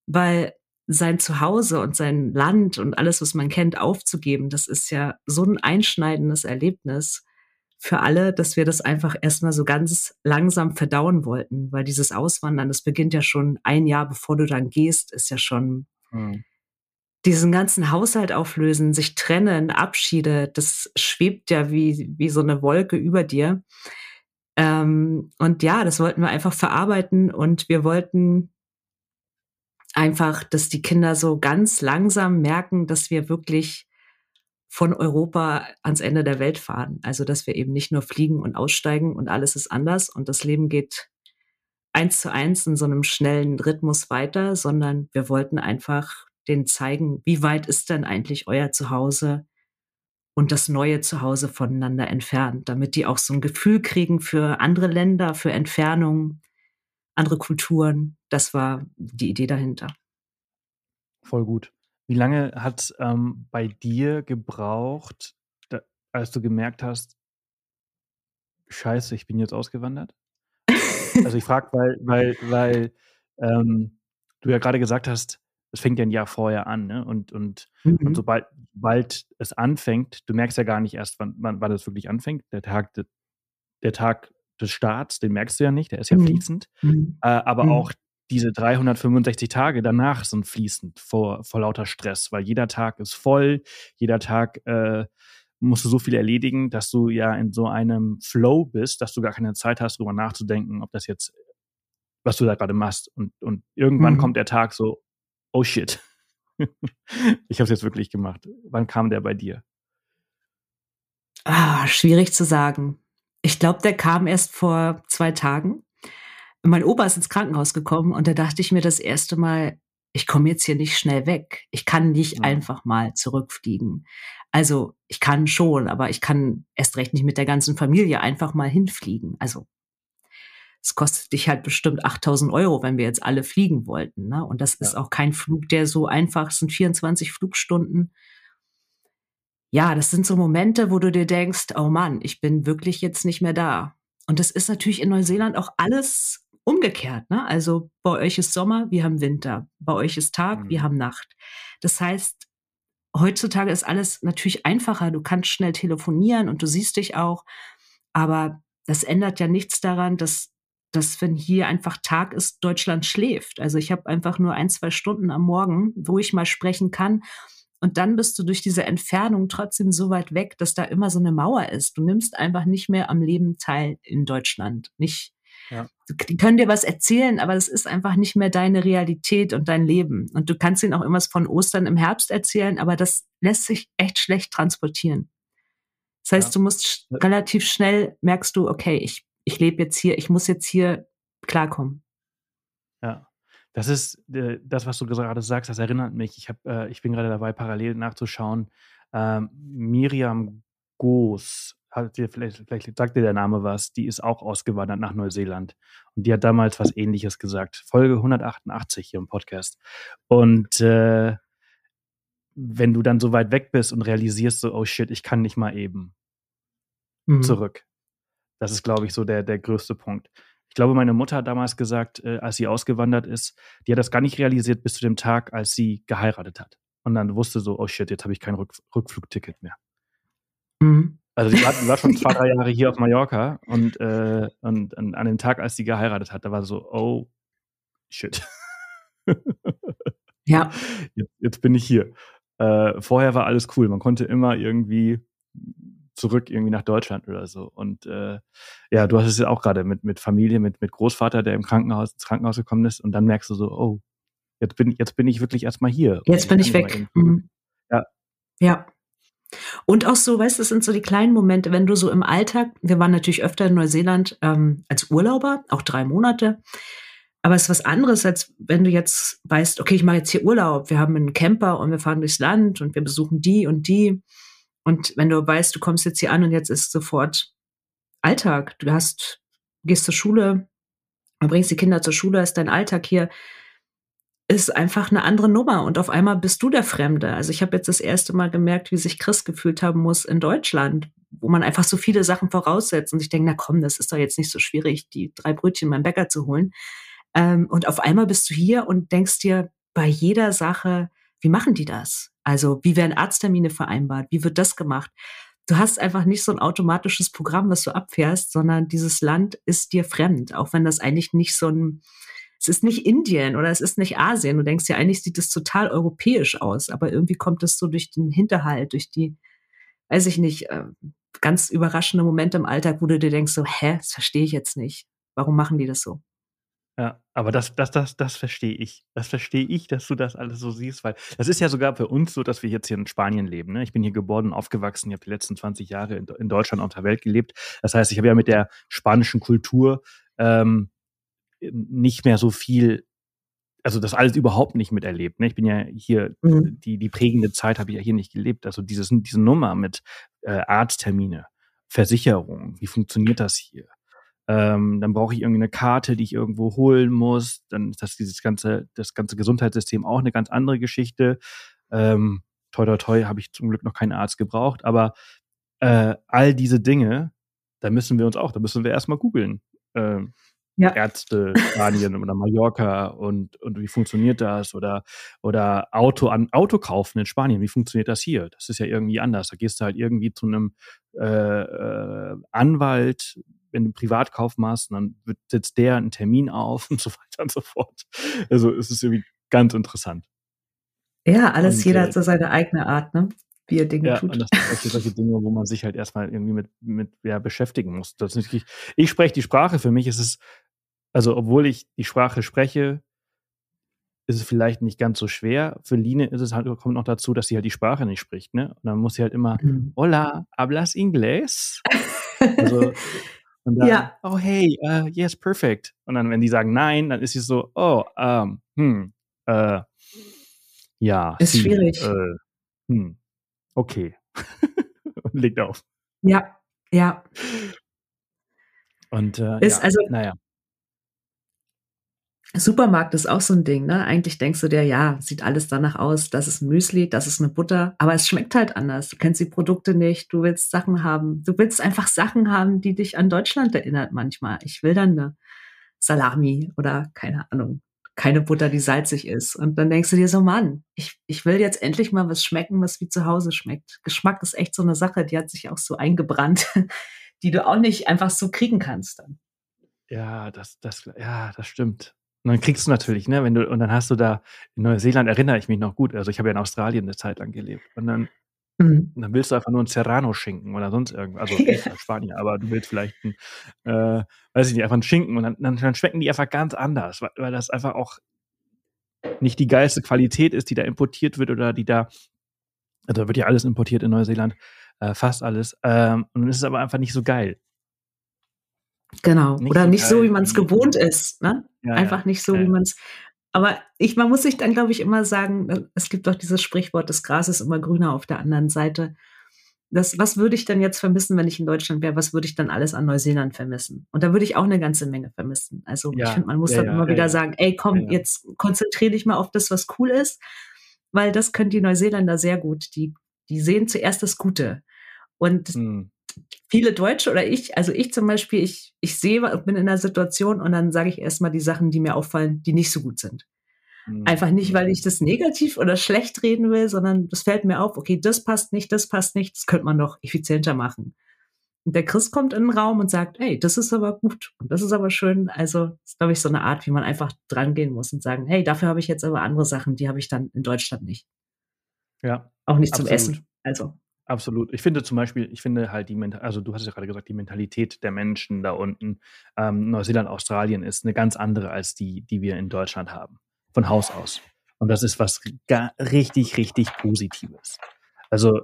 weil sein Zuhause und sein Land und alles, was man kennt, aufzugeben, das ist ja so ein einschneidendes Erlebnis für alle, dass wir das einfach erstmal so ganz langsam verdauen wollten, weil dieses Auswandern, das beginnt ja schon ein Jahr bevor du dann gehst, ist ja schon hm diesen ganzen Haushalt auflösen, sich trennen, Abschiede, das schwebt ja wie, wie so eine Wolke über dir. Ähm, und ja, das wollten wir einfach verarbeiten und wir wollten einfach, dass die Kinder so ganz langsam merken, dass wir wirklich von Europa ans Ende der Welt fahren. Also, dass wir eben nicht nur fliegen und aussteigen und alles ist anders und das Leben geht eins zu eins in so einem schnellen Rhythmus weiter, sondern wir wollten einfach denen zeigen, wie weit ist denn eigentlich euer Zuhause und das neue Zuhause voneinander entfernt, damit die auch so ein Gefühl kriegen für andere Länder, für Entfernungen, andere Kulturen. Das war die Idee dahinter. Voll gut. Wie lange hat ähm, bei dir gebraucht, da, als du gemerkt hast, scheiße, ich bin jetzt ausgewandert? also ich frage, weil, weil, weil ähm, du ja gerade gesagt hast, es fängt ja ein Jahr vorher an, ne? Und, und, mhm. und sobald, sobald es anfängt, du merkst ja gar nicht erst, wann, wann, wann es wirklich anfängt. Der Tag, der, der, Tag des Starts, den merkst du ja nicht, der ist ja mhm. fließend. Mhm. Äh, aber mhm. auch diese 365 Tage danach sind fließend vor, vor lauter Stress, weil jeder Tag ist voll, jeder Tag äh, musst du so viel erledigen, dass du ja in so einem Flow bist, dass du gar keine Zeit hast, darüber nachzudenken, ob das jetzt, was du da gerade machst. Und, und irgendwann mhm. kommt der Tag so, oh shit, ich habe es jetzt wirklich gemacht. Wann kam der bei dir? Ah, schwierig zu sagen. Ich glaube, der kam erst vor zwei Tagen. Mein Opa ist ins Krankenhaus gekommen und da dachte ich mir das erste Mal, ich komme jetzt hier nicht schnell weg. Ich kann nicht ja. einfach mal zurückfliegen. Also ich kann schon, aber ich kann erst recht nicht mit der ganzen Familie einfach mal hinfliegen. Also es kostet dich halt bestimmt 8000 Euro, wenn wir jetzt alle fliegen wollten. Ne? Und das ja. ist auch kein Flug, der so einfach, sind 24 Flugstunden. Ja, das sind so Momente, wo du dir denkst, oh Mann, ich bin wirklich jetzt nicht mehr da. Und das ist natürlich in Neuseeland auch alles umgekehrt. Ne? Also bei euch ist Sommer, wir haben Winter. Bei euch ist Tag, mhm. wir haben Nacht. Das heißt, heutzutage ist alles natürlich einfacher. Du kannst schnell telefonieren und du siehst dich auch. Aber das ändert ja nichts daran, dass dass wenn hier einfach Tag ist, Deutschland schläft. Also ich habe einfach nur ein, zwei Stunden am Morgen, wo ich mal sprechen kann. Und dann bist du durch diese Entfernung trotzdem so weit weg, dass da immer so eine Mauer ist. Du nimmst einfach nicht mehr am Leben teil in Deutschland. Nicht, ja. Die können dir was erzählen, aber es ist einfach nicht mehr deine Realität und dein Leben. Und du kannst ihnen auch immer von Ostern im Herbst erzählen, aber das lässt sich echt schlecht transportieren. Das heißt, ja. du musst relativ schnell merkst du, okay, ich ich lebe jetzt hier, ich muss jetzt hier klarkommen. Ja. Das ist äh, das, was du gerade sagst, das erinnert mich. Ich, hab, äh, ich bin gerade dabei, parallel nachzuschauen. Ähm, Miriam Goos, hat dir vielleicht, vielleicht sagt dir der Name was, die ist auch ausgewandert nach Neuseeland. Und die hat damals was ähnliches gesagt. Folge 188 hier im Podcast. Und äh, wenn du dann so weit weg bist und realisierst so, oh shit, ich kann nicht mal eben mhm. zurück. Das ist, glaube ich, so der, der größte Punkt. Ich glaube, meine Mutter hat damals gesagt, äh, als sie ausgewandert ist, die hat das gar nicht realisiert bis zu dem Tag, als sie geheiratet hat. Und dann wusste so, oh shit, jetzt habe ich kein Rück Rückflugticket mehr. Mhm. Also die war, war, schon zwei, drei Jahre hier auf Mallorca und, äh, und, und, an dem Tag, als sie geheiratet hat, da war so, oh shit. ja. Jetzt, jetzt, bin ich hier. Äh, vorher war alles cool. Man konnte immer irgendwie zurück irgendwie nach Deutschland oder so. Und äh, ja, du hast es ja auch gerade mit, mit Familie, mit, mit Großvater, der im Krankenhaus, ins Krankenhaus gekommen ist und dann merkst du so, oh, jetzt bin, jetzt bin ich wirklich erstmal hier. Jetzt bin ich weg. Mhm. Ja. Ja. Und auch so, weißt du, das sind so die kleinen Momente, wenn du so im Alltag, wir waren natürlich öfter in Neuseeland ähm, als Urlauber, auch drei Monate. Aber es ist was anderes, als wenn du jetzt weißt, okay, ich mache jetzt hier Urlaub, wir haben einen Camper und wir fahren durchs Land und wir besuchen die und die. Und wenn du weißt, du kommst jetzt hier an und jetzt ist sofort Alltag, du hast, gehst zur Schule, bringst die Kinder zur Schule, ist dein Alltag hier, ist einfach eine andere Nummer und auf einmal bist du der Fremde. Also ich habe jetzt das erste Mal gemerkt, wie sich Chris gefühlt haben muss in Deutschland, wo man einfach so viele Sachen voraussetzt und ich denke, na komm, das ist doch jetzt nicht so schwierig, die drei Brötchen beim Bäcker zu holen. Ähm, und auf einmal bist du hier und denkst dir bei jeder Sache, wie machen die das? Also wie werden Arzttermine vereinbart? Wie wird das gemacht? Du hast einfach nicht so ein automatisches Programm, was du abfährst, sondern dieses Land ist dir fremd, auch wenn das eigentlich nicht so ein, es ist nicht Indien oder es ist nicht Asien. Du denkst ja, eigentlich sieht es total europäisch aus, aber irgendwie kommt es so durch den Hinterhalt, durch die, weiß ich nicht, äh, ganz überraschende Momente im Alltag, wo du dir denkst, so, hä, das verstehe ich jetzt nicht. Warum machen die das so? Ja, aber das, das, das, das verstehe ich. Das verstehe ich, dass du das alles so siehst, weil das ist ja sogar für uns so, dass wir jetzt hier in Spanien leben. Ne? Ich bin hier geboren und aufgewachsen, ich habe die letzten 20 Jahre in, in Deutschland und auf der Welt gelebt. Das heißt, ich habe ja mit der spanischen Kultur ähm, nicht mehr so viel, also das alles überhaupt nicht miterlebt. Ne? Ich bin ja hier, mhm. die, die prägende Zeit habe ich ja hier nicht gelebt. Also dieses, diese Nummer mit äh, Arzttermine, Versicherung, wie funktioniert das hier? Ähm, dann brauche ich irgendeine Karte, die ich irgendwo holen muss. Dann ist das dieses ganze, das ganze Gesundheitssystem auch eine ganz andere Geschichte. Ähm, toi, toi, toi, habe ich zum Glück noch keinen Arzt gebraucht. Aber äh, all diese Dinge, da müssen wir uns auch, da müssen wir erstmal googeln. Ähm, ja. Ärzte, Spanien oder Mallorca und, und wie funktioniert das? Oder, oder Auto an Auto kaufen in Spanien, wie funktioniert das hier? Das ist ja irgendwie anders. Da gehst du halt irgendwie zu einem äh, äh, Anwalt, wenn du Privatkauf machst, dann setzt der einen Termin auf und so weiter und so fort. Also es ist irgendwie ganz interessant. Ja, alles, und, jeder äh, hat so seine eigene Art, ne? wie er Dinge ja, tut. Und das sind solche, solche Dinge, wo man sich halt erstmal irgendwie mit, mit ja, beschäftigen muss. Das ist nicht, ich spreche die Sprache, für mich ist es, also obwohl ich die Sprache spreche, ist es vielleicht nicht ganz so schwer. Für Line ist es halt, kommt noch dazu, dass sie halt die Sprache nicht spricht, ne? Und dann muss sie halt immer, mhm. hola, hablas inglés? also, und dann, ja. oh hey, uh, yes, perfect. Und dann, wenn die sagen nein, dann ist sie so, oh, um, hm, äh, ja. Ist sie, schwierig. Äh, hm, okay. und legt auf. Ja, ja. Und äh, ist ja, also, naja. Supermarkt ist auch so ein Ding, ne? Eigentlich denkst du dir, ja, sieht alles danach aus, das ist Müsli, das ist eine Butter, aber es schmeckt halt anders. Du kennst die Produkte nicht, du willst Sachen haben. Du willst einfach Sachen haben, die dich an Deutschland erinnert manchmal. Ich will dann eine Salami oder keine Ahnung, keine Butter, die salzig ist. Und dann denkst du dir so, Mann, ich, ich will jetzt endlich mal was schmecken, was wie zu Hause schmeckt. Geschmack ist echt so eine Sache, die hat sich auch so eingebrannt, die du auch nicht einfach so kriegen kannst dann. Ja, das, das, ja, das stimmt. Und dann kriegst du natürlich, ne, wenn du, und dann hast du da, in Neuseeland erinnere ich mich noch gut, also ich habe ja in Australien eine Zeit lang gelebt. Und dann, mhm. dann willst du einfach nur einen Serrano-Schinken oder sonst irgendwas. Also ja. Spanier, aber du willst vielleicht einen, äh, weiß ich nicht, einfach einen Schinken und dann, dann, dann schmecken die einfach ganz anders, weil, weil das einfach auch nicht die geilste Qualität ist, die da importiert wird oder die da, also da wird ja alles importiert in Neuseeland, äh, fast alles. Ähm, und dann ist es aber einfach nicht so geil. Genau. Nicht Oder so nicht so, wie man es gewohnt ist. Ne? Ja, Einfach ja. nicht so, ja. wie man es. Aber ich, man muss sich dann, glaube ich, immer sagen, äh, es gibt doch dieses Sprichwort, das Gras ist immer grüner auf der anderen Seite. Das, was würde ich denn jetzt vermissen, wenn ich in Deutschland wäre? Was würde ich dann alles an Neuseeland vermissen? Und da würde ich auch eine ganze Menge vermissen. Also ich finde, man muss dann immer wieder sagen, ey, komm, jetzt konzentriere dich mal auf das, was cool ist, weil das können die Neuseeländer sehr gut. Die, die sehen zuerst das Gute. Und hm viele Deutsche oder ich, also ich zum Beispiel, ich, ich sehe, bin in einer Situation und dann sage ich erstmal die Sachen, die mir auffallen, die nicht so gut sind. Mhm. Einfach nicht, weil ich das negativ oder schlecht reden will, sondern das fällt mir auf, okay, das passt nicht, das passt nicht, das könnte man doch effizienter machen. Und der Chris kommt in den Raum und sagt, hey, das ist aber gut und das ist aber schön. Also, das ist, glaube ich, so eine Art, wie man einfach drangehen muss und sagen, hey, dafür habe ich jetzt aber andere Sachen, die habe ich dann in Deutschland nicht. Ja. Auch nicht absolut. zum Essen. Also. Absolut. Ich finde zum Beispiel, ich finde halt die Mentalität, also du hast ja gerade gesagt, die Mentalität der Menschen da unten, ähm, Neuseeland, Australien ist eine ganz andere als die, die wir in Deutschland haben. Von Haus aus. Und das ist was richtig, richtig Positives. Also,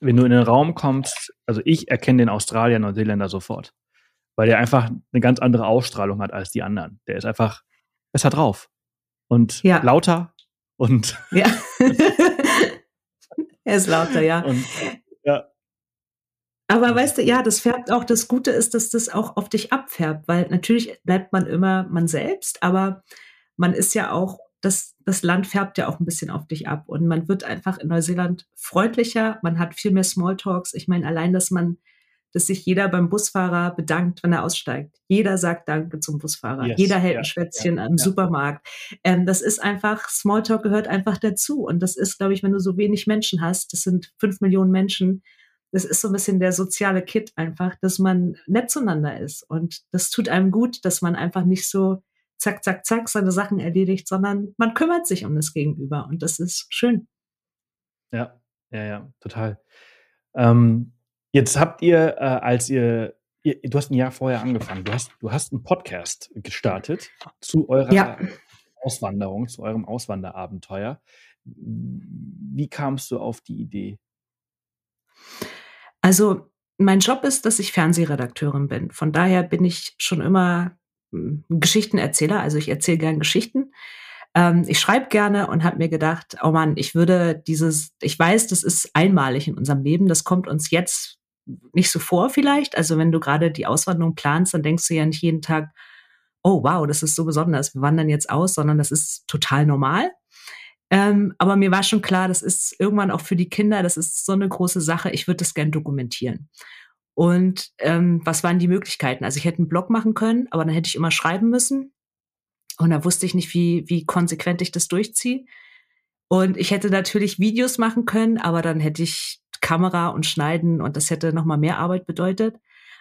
wenn du in den Raum kommst, also ich erkenne den Australier, Neuseeländer sofort. Weil der einfach eine ganz andere Ausstrahlung hat als die anderen. Der ist einfach besser drauf. Und ja. lauter und ja. Er ist lauter, ja. Und, ja. Aber weißt du, ja, das färbt auch, das Gute ist, dass das auch auf dich abfärbt, weil natürlich bleibt man immer man selbst, aber man ist ja auch das, das Land färbt ja auch ein bisschen auf dich ab und man wird einfach in Neuseeland freundlicher, man hat viel mehr Smalltalks. Ich meine, allein, dass man, dass sich jeder beim Busfahrer bedankt, wenn er aussteigt. Jeder sagt Danke zum Busfahrer. Yes, jeder hält ja, ein Schwätzchen ja, im ja. Supermarkt. Ähm, das ist einfach, Smalltalk gehört einfach dazu. Und das ist, glaube ich, wenn du so wenig Menschen hast, das sind fünf Millionen Menschen, das ist so ein bisschen der soziale Kit einfach, dass man nett zueinander ist. Und das tut einem gut, dass man einfach nicht so zack, zack, zack seine Sachen erledigt, sondern man kümmert sich um das Gegenüber und das ist schön. Ja, ja, ja, total. Ähm, jetzt habt ihr, äh, als ihr, ihr, du hast ein Jahr vorher angefangen, du hast, du hast einen Podcast gestartet zu eurer ja. Auswanderung, zu eurem Auswanderabenteuer. Wie kamst du auf die Idee? Also mein Job ist, dass ich Fernsehredakteurin bin. Von daher bin ich schon immer Geschichtenerzähler, also ich erzähle gern Geschichten. Ähm, ich schreibe gerne und habe mir gedacht, oh Mann, ich würde dieses, ich weiß, das ist einmalig in unserem Leben, das kommt uns jetzt nicht so vor vielleicht. Also wenn du gerade die Auswanderung planst, dann denkst du ja nicht jeden Tag, oh wow, das ist so besonders, wir wandern jetzt aus, sondern das ist total normal. Ähm, aber mir war schon klar, das ist irgendwann auch für die Kinder, das ist so eine große Sache, ich würde das gern dokumentieren. Und ähm, was waren die Möglichkeiten? Also ich hätte einen Blog machen können, aber dann hätte ich immer schreiben müssen. Und da wusste ich nicht, wie, wie konsequent ich das durchziehe. Und ich hätte natürlich Videos machen können, aber dann hätte ich Kamera und Schneiden und das hätte nochmal mehr Arbeit bedeutet.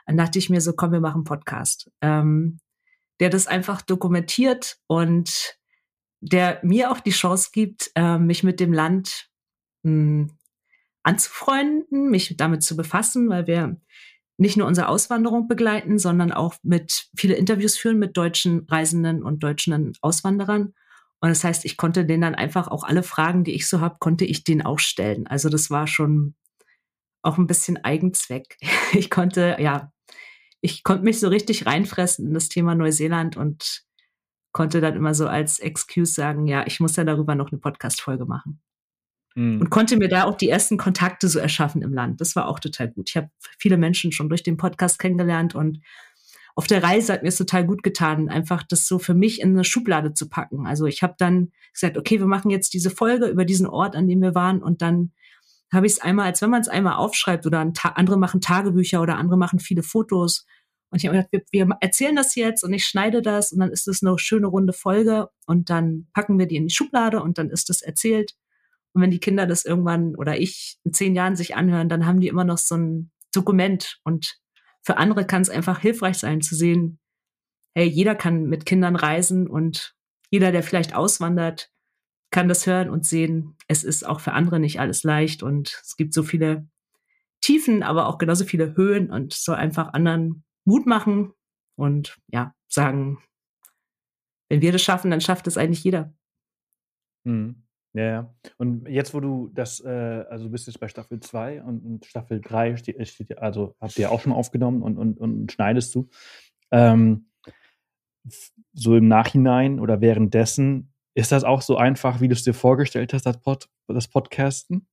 Dann dachte ich mir so, komm, wir machen Podcast, ähm, der das einfach dokumentiert und der mir auch die Chance gibt, äh, mich mit dem Land mh, hm, anzufreunden, mich damit zu befassen, weil wir nicht nur unsere Auswanderung begleiten, sondern auch mit viele Interviews führen mit deutschen Reisenden und deutschen Auswanderern. Und das heißt, ich konnte denen dann einfach auch alle Fragen, die ich so habe, konnte ich denen auch stellen. Also das war schon auch ein bisschen Eigenzweck. Ich konnte, ja, ich konnte mich so richtig reinfressen in das Thema Neuseeland und konnte dann immer so als Excuse sagen, ja, ich muss ja darüber noch eine Podcast-Folge machen. Mhm. Und konnte mir da auch die ersten Kontakte so erschaffen im Land. Das war auch total gut. Ich habe viele Menschen schon durch den Podcast kennengelernt und auf der Reise hat mir es total gut getan, einfach das so für mich in eine Schublade zu packen. Also ich habe dann gesagt, okay, wir machen jetzt diese Folge über diesen Ort, an dem wir waren und dann habe ich es einmal, als wenn man es einmal aufschreibt oder andere machen Tagebücher oder andere machen viele Fotos. Und ich habe gedacht, wir, wir erzählen das jetzt und ich schneide das und dann ist es eine schöne runde Folge und dann packen wir die in die Schublade und dann ist das erzählt. Und wenn die Kinder das irgendwann oder ich in zehn Jahren sich anhören, dann haben die immer noch so ein Dokument. Und für andere kann es einfach hilfreich sein zu sehen, hey, jeder kann mit Kindern reisen und jeder, der vielleicht auswandert, kann das hören und sehen, es ist auch für andere nicht alles leicht und es gibt so viele Tiefen, aber auch genauso viele Höhen und soll einfach anderen Mut machen und ja, sagen, wenn wir das schaffen, dann schafft es eigentlich jeder. Mhm. Ja, ja. Und jetzt, wo du das, äh, also du bist jetzt bei Staffel 2 und, und Staffel 3 steht, steht, also habt ihr auch schon aufgenommen und, und, und schneidest du. Ähm, so im Nachhinein oder währenddessen, ist das auch so einfach, wie du es dir vorgestellt hast, das, Pod, das Podcasten?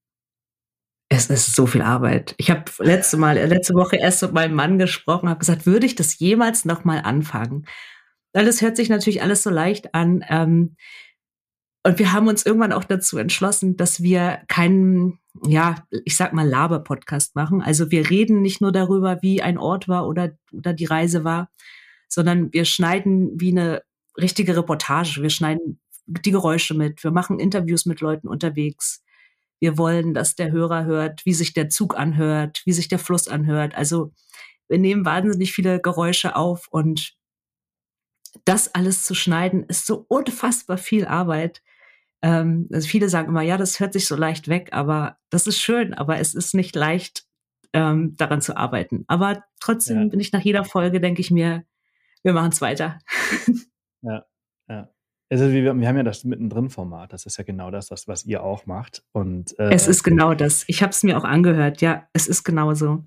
Es ist so viel Arbeit. Ich habe letzte Mal, letzte Woche erst mit meinem Mann gesprochen, habe gesagt, würde ich das jemals nochmal anfangen? Weil es hört sich natürlich alles so leicht an. Ähm, und wir haben uns irgendwann auch dazu entschlossen, dass wir keinen, ja, ich sag mal, Laber-Podcast machen. Also wir reden nicht nur darüber, wie ein Ort war oder, oder die Reise war, sondern wir schneiden wie eine richtige Reportage. Wir schneiden die Geräusche mit. Wir machen Interviews mit Leuten unterwegs. Wir wollen, dass der Hörer hört, wie sich der Zug anhört, wie sich der Fluss anhört. Also wir nehmen wahnsinnig viele Geräusche auf und das alles zu schneiden ist so unfassbar viel Arbeit. Ähm, also viele sagen immer, ja, das hört sich so leicht weg, aber das ist schön, aber es ist nicht leicht, ähm, daran zu arbeiten. Aber trotzdem ja. bin ich nach jeder Folge, denke ich mir, wir machen es weiter. ja, ja. Also wir, wir, haben ja das Mittendrin-Format, das ist ja genau das, was, was ihr auch macht. Und, äh, es ist genau das. Ich habe es mir auch angehört, ja, es ist genau so.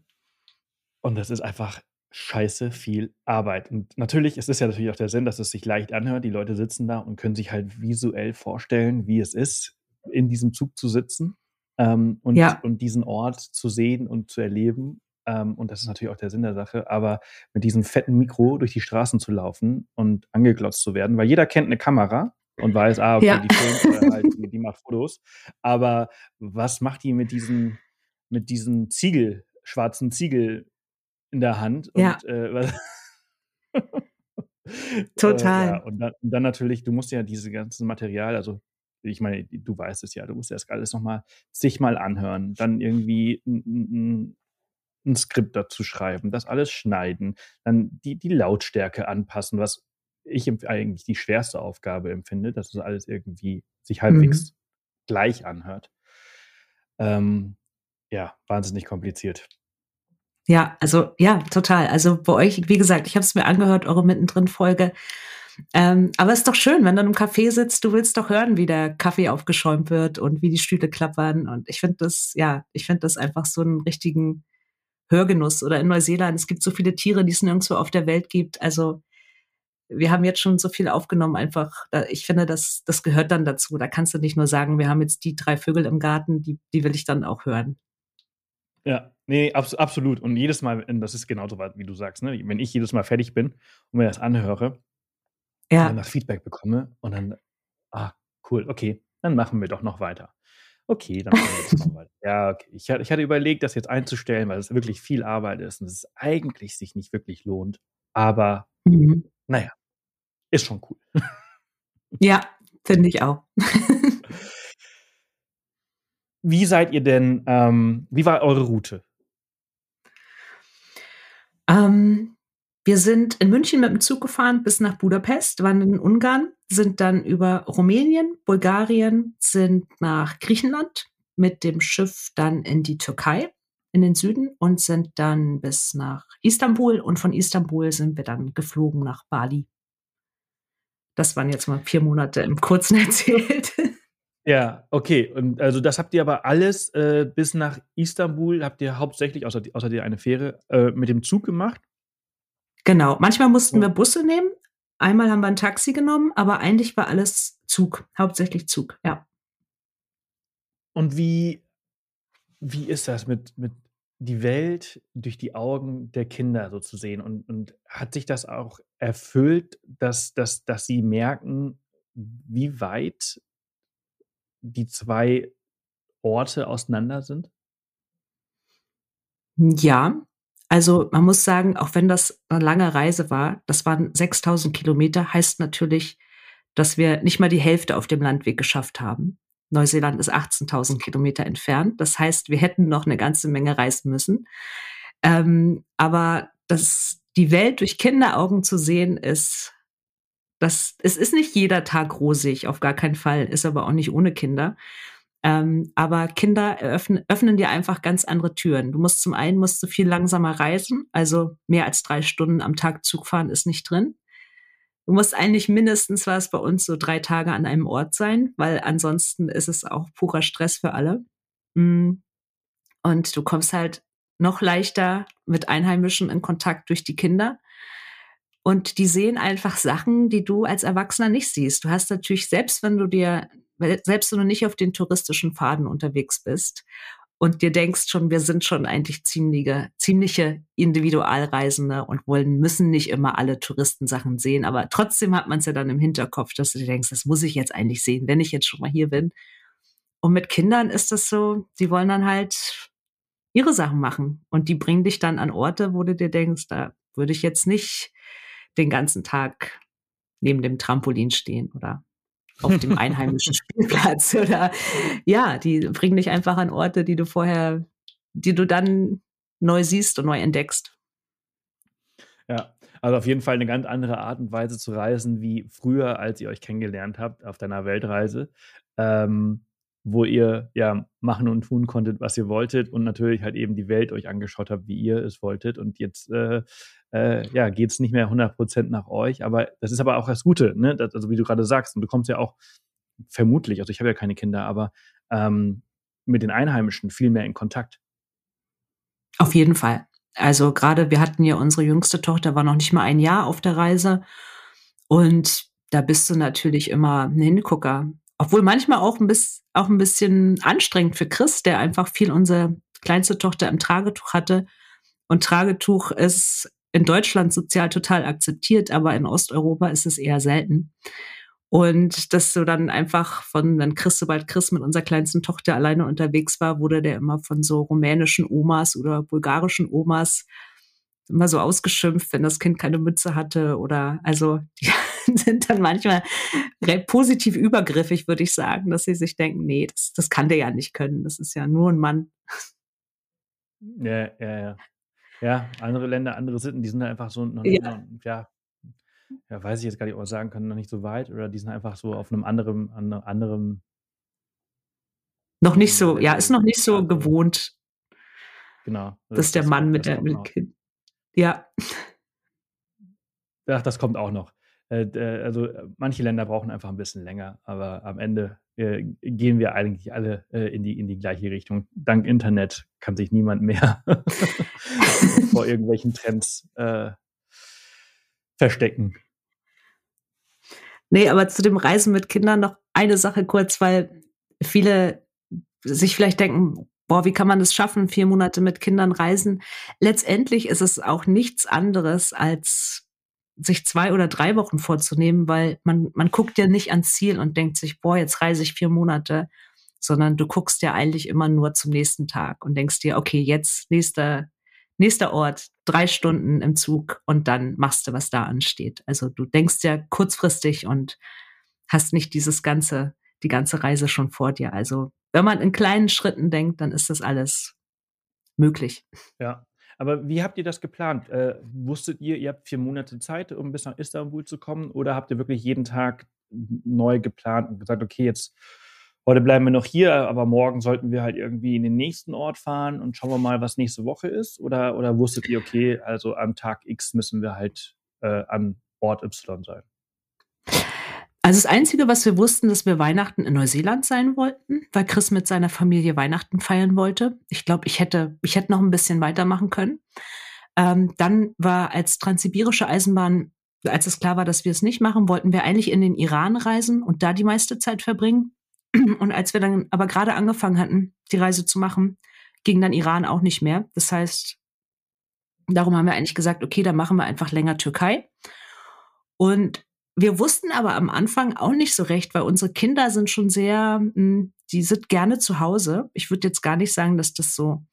Und das ist einfach scheiße viel Arbeit. Und natürlich ist es ja natürlich auch der Sinn, dass es sich leicht anhört. Die Leute sitzen da und können sich halt visuell vorstellen, wie es ist, in diesem Zug zu sitzen ähm, und, ja. und diesen Ort zu sehen und zu erleben. Ähm, und das ist natürlich auch der Sinn der Sache. Aber mit diesem fetten Mikro durch die Straßen zu laufen und angeglotzt zu werden, weil jeder kennt eine Kamera und weiß, ah, okay, ja. die filmt oder halt, die, die, macht Fotos. Aber was macht die mit diesen, mit diesen Ziegel, schwarzen Ziegel in der Hand? Ja. Und, äh, Total. Äh, ja, und, dann, und dann natürlich, du musst ja diese ganzen Material, also ich meine, du weißt es ja, du musst das alles nochmal sich mal anhören, dann irgendwie ein, ein, ein, Skript dazu schreiben, das alles schneiden, dann die, die Lautstärke anpassen, was ich eigentlich die schwerste Aufgabe empfinde, dass das alles irgendwie sich halbwegs mhm. gleich anhört. Ähm, ja, wahnsinnig kompliziert. Ja, also ja, total. Also bei euch, wie gesagt, ich habe es mir angehört, eure Mittendrin-Folge. Ähm, aber es ist doch schön, wenn du im Café sitzt, du willst doch hören, wie der Kaffee aufgeschäumt wird und wie die Stühle klappern. Und ich finde das, ja, ich finde das einfach so einen richtigen Hörgenuss. Oder in Neuseeland, es gibt so viele Tiere, die es nirgendwo auf der Welt gibt. Also wir haben jetzt schon so viel aufgenommen, einfach, ich finde, das, das gehört dann dazu. Da kannst du nicht nur sagen, wir haben jetzt die drei Vögel im Garten, die, die will ich dann auch hören. Ja, nee, abs absolut. Und jedes Mal, das ist genauso weit, wie du sagst, ne? wenn ich jedes Mal fertig bin und mir das anhöre ja. und dann das Feedback bekomme und dann, ah, cool, okay, dann machen wir doch noch weiter. Okay, dann machen wir das. Ja, okay. Ich, ich hatte überlegt, das jetzt einzustellen, weil es wirklich viel Arbeit ist und es eigentlich sich nicht wirklich lohnt. Aber mhm. naja, ist schon cool. Ja, finde ich auch. Wie seid ihr denn, ähm, wie war eure Route? Ähm, wir sind in München mit dem Zug gefahren bis nach Budapest, waren in Ungarn, sind dann über Rumänien, Bulgarien, sind nach Griechenland mit dem Schiff dann in die Türkei, in den Süden und sind dann bis nach Istanbul und von Istanbul sind wir dann geflogen nach Bali. Das waren jetzt mal vier Monate im Kurzen erzählt. Ja, okay. Und also das habt ihr aber alles äh, bis nach Istanbul, habt ihr hauptsächlich, außer, außer dir eine Fähre, äh, mit dem Zug gemacht? Genau. Manchmal mussten wir Busse nehmen. Einmal haben wir ein Taxi genommen, aber eigentlich war alles Zug, hauptsächlich Zug, ja. Und wie, wie ist das mit, mit die Welt durch die Augen der Kinder so zu sehen? Und, und hat sich das auch erfüllt, dass, dass, dass sie merken, wie weit die zwei Orte auseinander sind? Ja, also man muss sagen, auch wenn das eine lange Reise war, das waren 6000 Kilometer, heißt natürlich, dass wir nicht mal die Hälfte auf dem Landweg geschafft haben. Neuseeland ist 18.000 Kilometer entfernt. Das heißt, wir hätten noch eine ganze Menge reisen müssen. Ähm, aber das, die Welt durch Kinderaugen zu sehen, ist das, es ist nicht jeder Tag rosig, auf gar keinen Fall, ist aber auch nicht ohne Kinder. Ähm, aber Kinder öffnen, öffnen dir einfach ganz andere Türen. Du musst zum einen musst du viel langsamer reisen, also mehr als drei Stunden am Tag Zug fahren ist nicht drin. Du musst eigentlich mindestens, war es bei uns, so drei Tage an einem Ort sein, weil ansonsten ist es auch purer Stress für alle. Mm. Und du kommst halt noch leichter mit Einheimischen in Kontakt durch die Kinder. Und die sehen einfach Sachen, die du als Erwachsener nicht siehst. Du hast natürlich, selbst wenn du dir, selbst wenn du nicht auf den touristischen Pfaden unterwegs bist und dir denkst schon, wir sind schon eigentlich ziemliche, ziemliche Individualreisende und wollen, müssen nicht immer alle Touristensachen sehen, aber trotzdem hat man es ja dann im Hinterkopf, dass du dir denkst, das muss ich jetzt eigentlich sehen, wenn ich jetzt schon mal hier bin. Und mit Kindern ist das so, die wollen dann halt ihre Sachen machen und die bringen dich dann an Orte, wo du dir denkst, da würde ich jetzt nicht den ganzen Tag neben dem Trampolin stehen oder auf dem einheimischen Spielplatz oder ja, die bringen dich einfach an Orte, die du vorher, die du dann neu siehst und neu entdeckst. Ja, also auf jeden Fall eine ganz andere Art und Weise zu reisen wie früher, als ihr euch kennengelernt habt auf deiner Weltreise. Ähm, wo ihr ja machen und tun konntet, was ihr wolltet und natürlich halt eben die Welt euch angeschaut habt, wie ihr es wolltet. Und jetzt äh, äh, ja, geht es nicht mehr 100% nach euch, aber das ist aber auch das Gute, ne? Das, also wie du gerade sagst, und du kommst ja auch vermutlich, also ich habe ja keine Kinder, aber ähm, mit den Einheimischen viel mehr in Kontakt. Auf jeden Fall. Also gerade wir hatten ja unsere jüngste Tochter, war noch nicht mal ein Jahr auf der Reise und da bist du natürlich immer ein Hingucker. Obwohl manchmal auch ein, bisschen, auch ein bisschen anstrengend für Chris, der einfach viel unsere kleinste Tochter im Tragetuch hatte. Und Tragetuch ist in Deutschland sozial total akzeptiert, aber in Osteuropa ist es eher selten. Und dass du dann einfach von, dann Chris, sobald Chris mit unserer kleinsten Tochter alleine unterwegs war, wurde der immer von so rumänischen Omas oder bulgarischen Omas immer so ausgeschimpft, wenn das Kind keine Mütze hatte oder also die sind dann manchmal positiv übergriffig, würde ich sagen, dass sie sich denken, nee, das, das kann der ja nicht können. Das ist ja nur ein Mann. Ja, ja, ja. Ja, andere Länder, andere Sitten, die sind einfach so noch, ja. Noch, ja, ja, weiß ich jetzt gar nicht, ob man sagen kann, noch nicht so weit oder die sind einfach so auf einem anderen, anderen noch nicht so, ja, ist noch nicht so also, gewohnt. Genau. Das dass der Mann mit der mit Kind. Ja. Ach, das kommt auch noch. Äh, also manche Länder brauchen einfach ein bisschen länger, aber am Ende äh, gehen wir eigentlich alle äh, in, die, in die gleiche Richtung. Dank Internet kann sich niemand mehr vor irgendwelchen Trends äh, verstecken. Nee, aber zu dem Reisen mit Kindern noch eine Sache kurz, weil viele sich vielleicht denken, boah, wie kann man das schaffen, vier Monate mit Kindern reisen? Letztendlich ist es auch nichts anderes als sich zwei oder drei Wochen vorzunehmen, weil man, man guckt ja nicht ans Ziel und denkt sich, boah, jetzt reise ich vier Monate, sondern du guckst ja eigentlich immer nur zum nächsten Tag und denkst dir, okay, jetzt nächster, nächster Ort, drei Stunden im Zug und dann machst du, was da ansteht. Also du denkst ja kurzfristig und hast nicht dieses ganze, die ganze Reise schon vor dir. Also wenn man in kleinen Schritten denkt, dann ist das alles möglich. Ja. Aber wie habt ihr das geplant? Äh, wusstet ihr, ihr habt vier Monate Zeit, um bis nach Istanbul zu kommen? Oder habt ihr wirklich jeden Tag neu geplant und gesagt, okay, jetzt heute bleiben wir noch hier, aber morgen sollten wir halt irgendwie in den nächsten Ort fahren und schauen wir mal, was nächste Woche ist? Oder, oder wusstet ihr, okay, also am Tag X müssen wir halt äh, an Ort Y sein? Also das Einzige, was wir wussten, dass wir Weihnachten in Neuseeland sein wollten, weil Chris mit seiner Familie Weihnachten feiern wollte. Ich glaube, ich hätte, ich hätte noch ein bisschen weitermachen können. Ähm, dann war als transsibirische Eisenbahn, als es klar war, dass wir es nicht machen, wollten wir eigentlich in den Iran reisen und da die meiste Zeit verbringen. Und als wir dann aber gerade angefangen hatten, die Reise zu machen, ging dann Iran auch nicht mehr. Das heißt, darum haben wir eigentlich gesagt, okay, dann machen wir einfach länger Türkei. Und wir wussten aber am Anfang auch nicht so recht, weil unsere Kinder sind schon sehr, hm, die sind gerne zu Hause. Ich würde jetzt gar nicht sagen, dass das so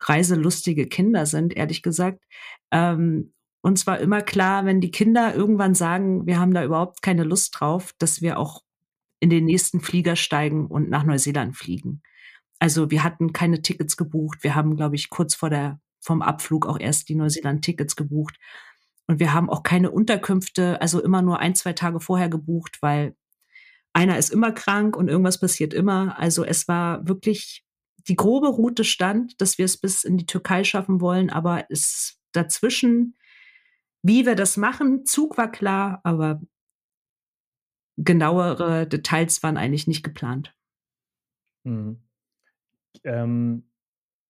reiselustige Kinder sind, ehrlich gesagt. Ähm, uns war immer klar, wenn die Kinder irgendwann sagen, wir haben da überhaupt keine Lust drauf, dass wir auch in den nächsten Flieger steigen und nach Neuseeland fliegen. Also wir hatten keine Tickets gebucht. Wir haben, glaube ich, kurz vor der, vom Abflug auch erst die Neuseeland-Tickets gebucht. Und wir haben auch keine Unterkünfte, also immer nur ein, zwei Tage vorher gebucht, weil einer ist immer krank und irgendwas passiert immer. Also es war wirklich, die grobe Route stand, dass wir es bis in die Türkei schaffen wollen, aber es dazwischen, wie wir das machen, Zug war klar, aber genauere Details waren eigentlich nicht geplant. Mhm. Ähm,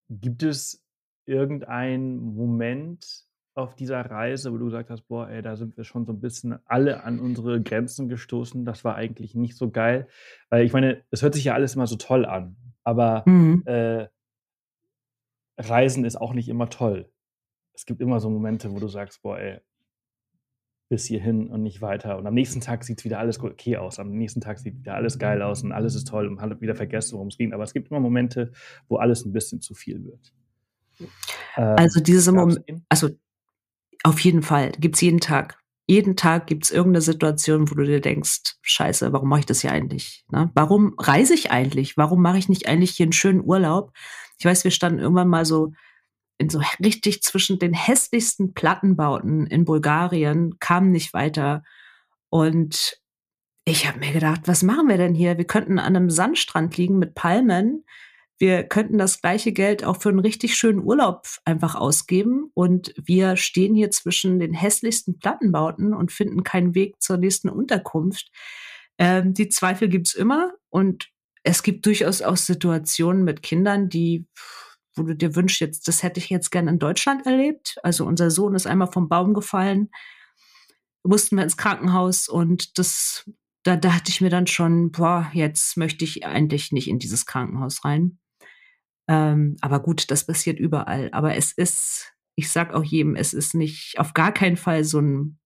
gibt es irgendeinen Moment, auf dieser Reise, wo du gesagt hast, boah, ey, da sind wir schon so ein bisschen alle an unsere Grenzen gestoßen. Das war eigentlich nicht so geil. Weil ich meine, es hört sich ja alles immer so toll an, aber mhm. äh, Reisen ist auch nicht immer toll. Es gibt immer so Momente, wo du sagst, boah, ey, bis hierhin und nicht weiter. Und am nächsten Tag sieht es wieder alles okay aus. Am nächsten Tag sieht wieder alles geil aus und alles ist toll und man hat wieder vergessen, worum es ging. Aber es gibt immer Momente, wo alles ein bisschen zu viel wird. also diese Moment, also auf jeden Fall. Gibt's jeden Tag. Jeden Tag gibt's irgendeine Situation, wo du dir denkst, scheiße, warum mache ich das hier eigentlich? Ne? Warum reise ich eigentlich? Warum mache ich nicht eigentlich hier einen schönen Urlaub? Ich weiß, wir standen irgendwann mal so in so richtig zwischen den hässlichsten Plattenbauten in Bulgarien, kamen nicht weiter. Und ich habe mir gedacht, was machen wir denn hier? Wir könnten an einem Sandstrand liegen mit Palmen wir könnten das gleiche Geld auch für einen richtig schönen Urlaub einfach ausgeben. Und wir stehen hier zwischen den hässlichsten Plattenbauten und finden keinen Weg zur nächsten Unterkunft. Ähm, die Zweifel gibt's immer. Und es gibt durchaus auch Situationen mit Kindern, die, wo du dir wünschst, jetzt, das hätte ich jetzt gern in Deutschland erlebt. Also unser Sohn ist einmal vom Baum gefallen, mussten wir ins Krankenhaus und das, da dachte ich mir dann schon, boah, jetzt möchte ich eigentlich nicht in dieses Krankenhaus rein. Ähm, aber gut, das passiert überall. Aber es ist, ich sag auch jedem, es ist nicht auf gar keinen Fall so ein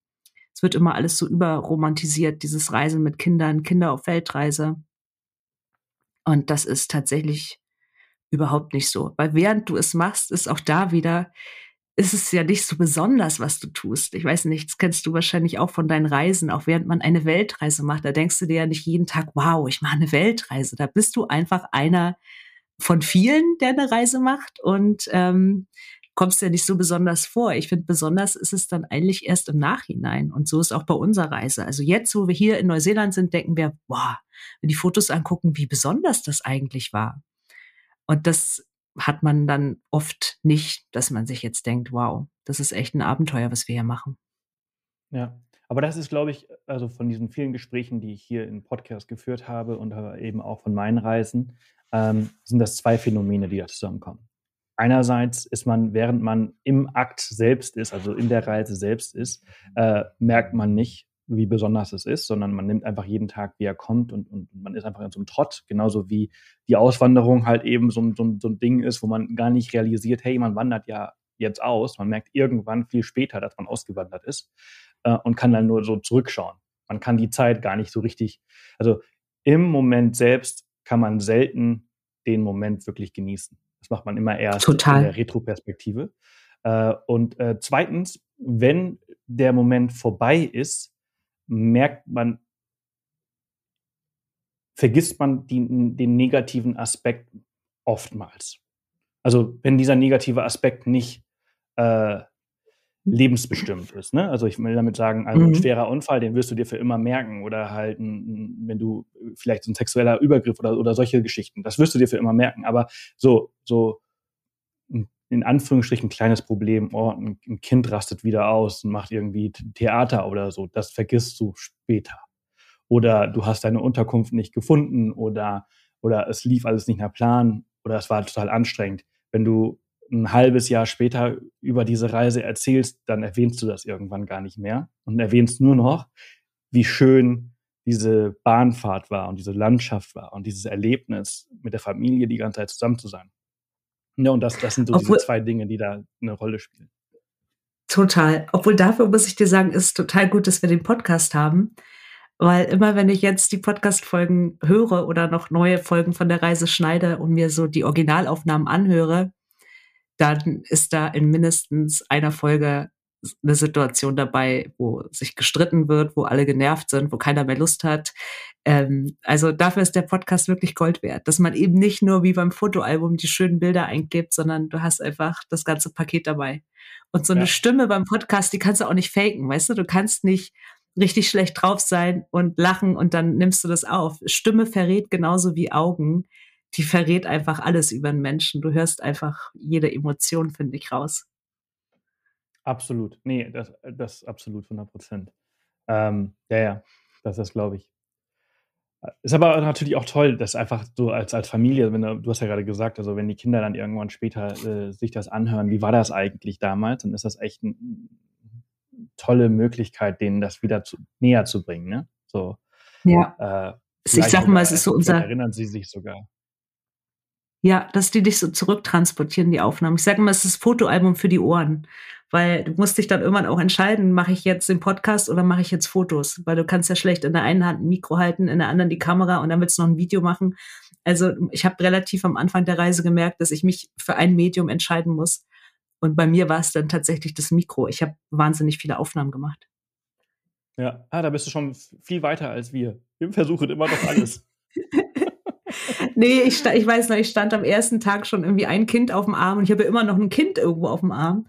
Es wird immer alles so überromantisiert, dieses Reisen mit Kindern, Kinder auf Weltreise. Und das ist tatsächlich überhaupt nicht so. Weil während du es machst, ist auch da wieder, ist es ja nicht so besonders, was du tust. Ich weiß nicht, das kennst du wahrscheinlich auch von deinen Reisen, auch während man eine Weltreise macht. Da denkst du dir ja nicht jeden Tag, wow, ich mache eine Weltreise. Da bist du einfach einer von vielen, der eine Reise macht und ähm, kommst ja nicht so besonders vor. Ich finde, besonders ist es dann eigentlich erst im Nachhinein. Und so ist auch bei unserer Reise. Also jetzt, wo wir hier in Neuseeland sind, denken wir, wow, wenn die Fotos angucken, wie besonders das eigentlich war. Und das hat man dann oft nicht, dass man sich jetzt denkt, wow, das ist echt ein Abenteuer, was wir hier machen. Ja, aber das ist, glaube ich, also von diesen vielen Gesprächen, die ich hier im Podcast geführt habe und eben auch von meinen Reisen, ähm, sind das zwei Phänomene, die da zusammenkommen. Einerseits ist man, während man im Akt selbst ist, also in der Reise selbst ist, äh, merkt man nicht, wie besonders es ist, sondern man nimmt einfach jeden Tag, wie er kommt und, und man ist einfach in so einem Trott, genauso wie die Auswanderung halt eben so, so, so ein Ding ist, wo man gar nicht realisiert, hey, man wandert ja jetzt aus. Man merkt irgendwann viel später, dass man ausgewandert ist äh, und kann dann nur so zurückschauen. Man kann die Zeit gar nicht so richtig, also im Moment selbst kann man selten den Moment wirklich genießen. Das macht man immer erst Total. in der Retroperspektive. Äh, und äh, zweitens, wenn der Moment vorbei ist, merkt man, vergisst man die, den negativen Aspekt oftmals. Also wenn dieser negative Aspekt nicht äh, lebensbestimmt ist. Ne? Also ich will damit sagen, also ein mhm. schwerer Unfall, den wirst du dir für immer merken. Oder halt, ein, wenn du vielleicht so ein sexueller Übergriff oder, oder solche Geschichten, das wirst du dir für immer merken. Aber so, so in Anführungsstrichen ein kleines Problem, oh, ein, ein Kind rastet wieder aus und macht irgendwie Theater oder so, das vergisst du später. Oder du hast deine Unterkunft nicht gefunden oder, oder es lief alles nicht nach Plan oder es war total anstrengend. Wenn du ein halbes Jahr später über diese Reise erzählst, dann erwähnst du das irgendwann gar nicht mehr und erwähnst nur noch, wie schön diese Bahnfahrt war und diese Landschaft war und dieses Erlebnis mit der Familie die ganze Zeit zusammen zu sein. Ja, und das, das sind so Obwohl, diese zwei Dinge, die da eine Rolle spielen. Total. Obwohl dafür muss ich dir sagen, ist total gut, dass wir den Podcast haben. Weil immer, wenn ich jetzt die Podcast-Folgen höre oder noch neue Folgen von der Reise schneide und mir so die Originalaufnahmen anhöre, dann ist da in mindestens einer Folge eine Situation dabei, wo sich gestritten wird, wo alle genervt sind, wo keiner mehr Lust hat. Ähm, also dafür ist der Podcast wirklich Gold wert, dass man eben nicht nur wie beim Fotoalbum die schönen Bilder einklebt, sondern du hast einfach das ganze Paket dabei. Und so eine ja. Stimme beim Podcast, die kannst du auch nicht faken, weißt du? Du kannst nicht richtig schlecht drauf sein und lachen und dann nimmst du das auf. Stimme verrät genauso wie Augen die verrät einfach alles über einen Menschen. Du hörst einfach jede Emotion, finde ich, raus. Absolut. Nee, das, das absolut 100 Prozent. Ähm, ja, ja, das ist, glaube ich. Ist aber natürlich auch toll, dass einfach so als, als Familie, wenn du, du hast ja gerade gesagt, also wenn die Kinder dann irgendwann später äh, sich das anhören, wie war das eigentlich damals, dann ist das echt eine tolle Möglichkeit, denen das wieder zu, näher zu bringen. Ne? So, ja. Äh, ich sag mal, es ist so unser. Erinnern sie sich sogar. Ja, dass die dich so zurücktransportieren, die Aufnahmen. Ich sage immer, es ist das Fotoalbum für die Ohren. Weil du musst dich dann irgendwann auch entscheiden, mache ich jetzt den Podcast oder mache ich jetzt Fotos? Weil du kannst ja schlecht in der einen Hand ein Mikro halten, in der anderen die Kamera und dann willst du noch ein Video machen. Also ich habe relativ am Anfang der Reise gemerkt, dass ich mich für ein Medium entscheiden muss. Und bei mir war es dann tatsächlich das Mikro. Ich habe wahnsinnig viele Aufnahmen gemacht. Ja, ah, da bist du schon viel weiter als wir. Wir versuchen immer noch alles. nee, ich, ich weiß noch, ich stand am ersten Tag schon irgendwie ein Kind auf dem Arm und ich habe immer noch ein Kind irgendwo auf dem Arm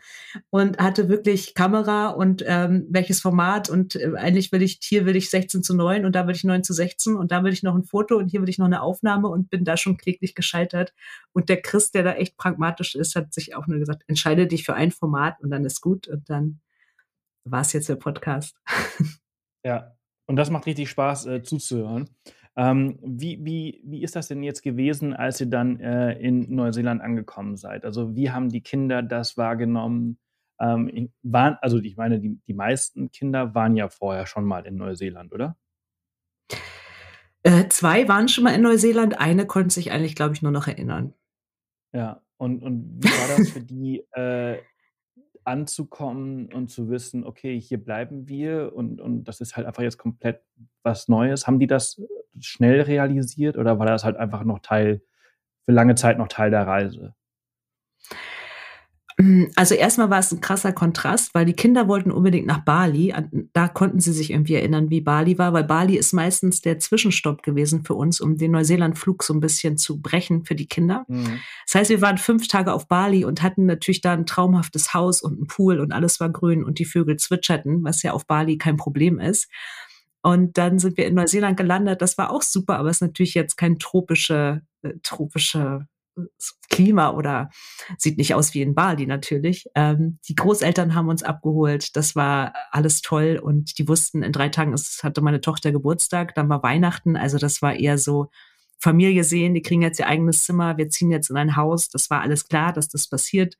und hatte wirklich Kamera und ähm, welches Format und äh, eigentlich will ich, hier will ich 16 zu 9 und da will ich 9 zu 16 und da will ich noch ein Foto und hier will ich noch eine Aufnahme und bin da schon kläglich gescheitert. Und der Chris, der da echt pragmatisch ist, hat sich auch nur gesagt, entscheide dich für ein Format und dann ist gut und dann war es jetzt der Podcast. Ja, und das macht richtig Spaß äh, zuzuhören. Ähm, wie, wie, wie ist das denn jetzt gewesen, als ihr dann äh, in Neuseeland angekommen seid? Also wie haben die Kinder das wahrgenommen? Ähm, waren, also ich meine, die, die meisten Kinder waren ja vorher schon mal in Neuseeland, oder? Äh, zwei waren schon mal in Neuseeland, eine konnte sich eigentlich, glaube ich, nur noch erinnern. Ja, und, und wie war das für die, äh, anzukommen und zu wissen, okay, hier bleiben wir und, und das ist halt einfach jetzt komplett was Neues. Haben die das schnell realisiert oder war das halt einfach noch Teil, für lange Zeit noch Teil der Reise? Mm, also erstmal war es ein krasser Kontrast, weil die Kinder wollten unbedingt nach Bali. Da konnten sie sich irgendwie erinnern, wie Bali war, weil Bali ist meistens der Zwischenstopp gewesen für uns, um den Neuseeland-Flug so ein bisschen zu brechen für die Kinder. Mhm. Das heißt, wir waren fünf Tage auf Bali und hatten natürlich da ein traumhaftes Haus und einen Pool und alles war grün und die Vögel zwitscherten, was ja auf Bali kein Problem ist. Und dann sind wir in Neuseeland gelandet. Das war auch super, aber es ist natürlich jetzt kein tropische, äh, tropische Klima oder sieht nicht aus wie in Bali natürlich. Ähm, die Großeltern haben uns abgeholt. Das war alles toll und die wussten, in drei Tagen ist, hatte meine Tochter Geburtstag, dann war Weihnachten. Also das war eher so Familie sehen, die kriegen jetzt ihr eigenes Zimmer, wir ziehen jetzt in ein Haus. Das war alles klar, dass das passiert.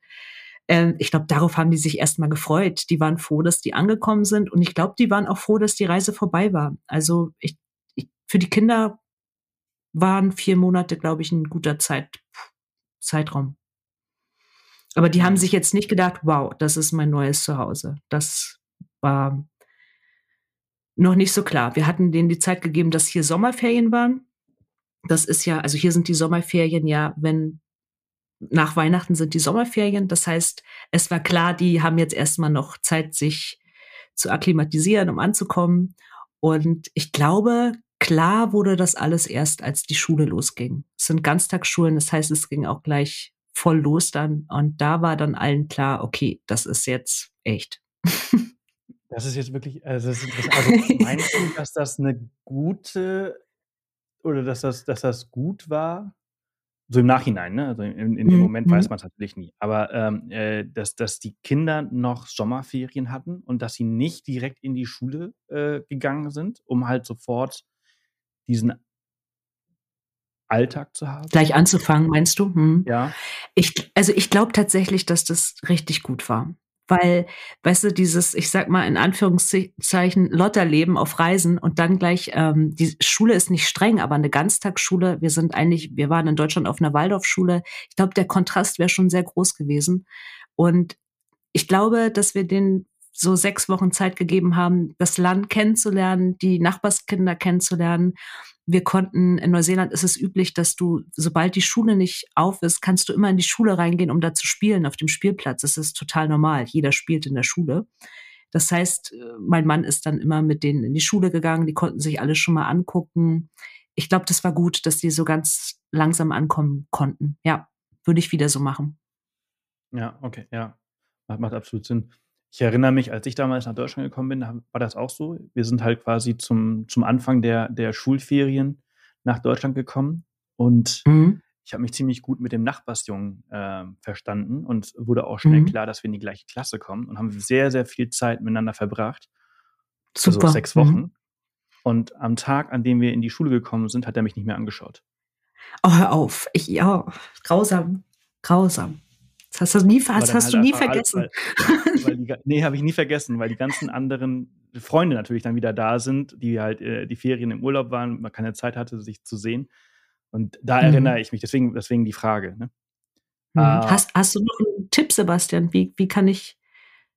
Ähm, ich glaube, darauf haben die sich erstmal gefreut. Die waren froh, dass die angekommen sind und ich glaube, die waren auch froh, dass die Reise vorbei war. Also ich, ich für die Kinder waren vier Monate, glaube ich, ein guter Zeit, Zeitraum. Aber die haben sich jetzt nicht gedacht, wow, das ist mein neues Zuhause. Das war noch nicht so klar. Wir hatten denen die Zeit gegeben, dass hier Sommerferien waren. Das ist ja, also hier sind die Sommerferien ja, wenn nach Weihnachten sind die Sommerferien. Das heißt, es war klar, die haben jetzt erstmal noch Zeit, sich zu akklimatisieren, um anzukommen. Und ich glaube, Klar wurde das alles erst, als die Schule losging. Es sind Ganztagsschulen, das heißt, es ging auch gleich voll los dann. Und da war dann allen klar, okay, das ist jetzt echt. Das ist jetzt wirklich, also, das also meinst du, dass das eine gute oder dass das, dass das gut war? So im Nachhinein, ne? Also in, in dem mhm. Moment weiß mhm. man es natürlich nie. Aber ähm, äh, dass, dass die Kinder noch Sommerferien hatten und dass sie nicht direkt in die Schule äh, gegangen sind, um halt sofort diesen Alltag zu haben? Gleich anzufangen, meinst du? Hm. Ja. Ich, also ich glaube tatsächlich, dass das richtig gut war. Weil, weißt du, dieses, ich sag mal in Anführungszeichen, Lotterleben auf Reisen und dann gleich, ähm, die Schule ist nicht streng, aber eine Ganztagsschule, wir sind eigentlich, wir waren in Deutschland auf einer Waldorfschule. Ich glaube, der Kontrast wäre schon sehr groß gewesen. Und ich glaube, dass wir den so sechs Wochen Zeit gegeben haben, das Land kennenzulernen, die Nachbarskinder kennenzulernen. Wir konnten, in Neuseeland ist es üblich, dass du, sobald die Schule nicht auf ist, kannst du immer in die Schule reingehen, um da zu spielen auf dem Spielplatz. Das ist total normal. Jeder spielt in der Schule. Das heißt, mein Mann ist dann immer mit denen in die Schule gegangen. Die konnten sich alle schon mal angucken. Ich glaube, das war gut, dass die so ganz langsam ankommen konnten. Ja, würde ich wieder so machen. Ja, okay, ja. Macht, macht absolut Sinn. Ich erinnere mich, als ich damals nach Deutschland gekommen bin, war das auch so. Wir sind halt quasi zum, zum Anfang der, der Schulferien nach Deutschland gekommen und mhm. ich habe mich ziemlich gut mit dem Nachbarsjungen äh, verstanden und wurde auch schnell mhm. klar, dass wir in die gleiche Klasse kommen und haben sehr, sehr viel Zeit miteinander verbracht. Also Super. Also sechs Wochen. Mhm. Und am Tag, an dem wir in die Schule gekommen sind, hat er mich nicht mehr angeschaut. Oh, hör auf. Ich, ja, grausam. Grausam. Das hast du nie, hast halt du nie vergessen. Weil, weil die, nee, habe ich nie vergessen, weil die ganzen anderen Freunde natürlich dann wieder da sind, die halt äh, die Ferien im Urlaub waren, man keine Zeit hatte, sich zu sehen. Und da mhm. erinnere ich mich, deswegen, deswegen die Frage. Ne? Mhm. Äh, hast, hast du noch einen Tipp, Sebastian? Wie, wie kann ich,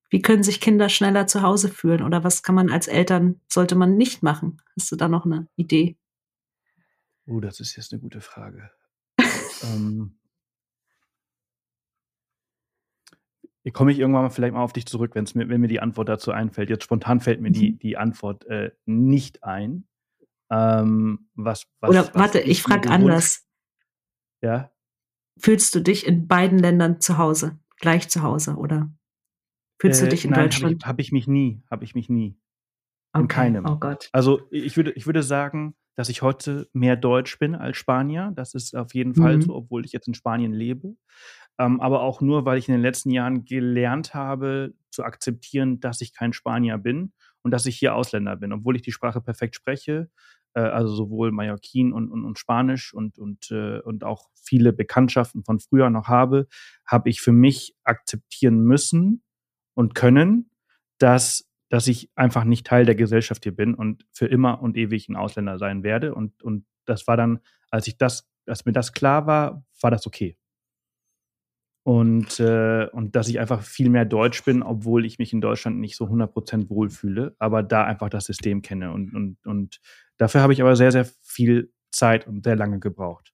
wie können sich Kinder schneller zu Hause fühlen? Oder was kann man als Eltern, sollte man nicht machen? Hast du da noch eine Idee? Oh, das ist jetzt eine gute Frage. ähm, komme ich irgendwann mal vielleicht mal auf dich zurück, wenn's mir, wenn mir die Antwort dazu einfällt. Jetzt spontan fällt mir die, mhm. die Antwort äh, nicht ein. Ähm, was, was, Oder warte, ich frage anders. Ja. Fühlst du dich in beiden Ländern zu Hause, gleich zu Hause, oder fühlst äh, du dich in nein, Deutschland? Habe ich, hab ich mich nie, habe ich mich nie. Okay. In keinem. Oh Gott. Also ich würde, ich würde sagen, dass ich heute mehr Deutsch bin als Spanier. Das ist auf jeden Fall mhm. so, obwohl ich jetzt in Spanien lebe ähm, aber auch nur, weil ich in den letzten Jahren gelernt habe zu akzeptieren, dass ich kein Spanier bin und dass ich hier Ausländer bin, obwohl ich die Sprache perfekt spreche, äh, also sowohl Mallorquin und, und, und Spanisch und, und, äh, und auch viele Bekanntschaften von früher noch habe, habe ich für mich akzeptieren müssen und können, dass dass ich einfach nicht Teil der Gesellschaft hier bin und für immer und ewig ein Ausländer sein werde. Und, und das war dann, als ich das, als mir das klar war, war das okay. Und, äh, und dass ich einfach viel mehr Deutsch bin, obwohl ich mich in Deutschland nicht so 100% wohlfühle, aber da einfach das System kenne. Und, und, und dafür habe ich aber sehr, sehr viel Zeit und sehr lange gebraucht.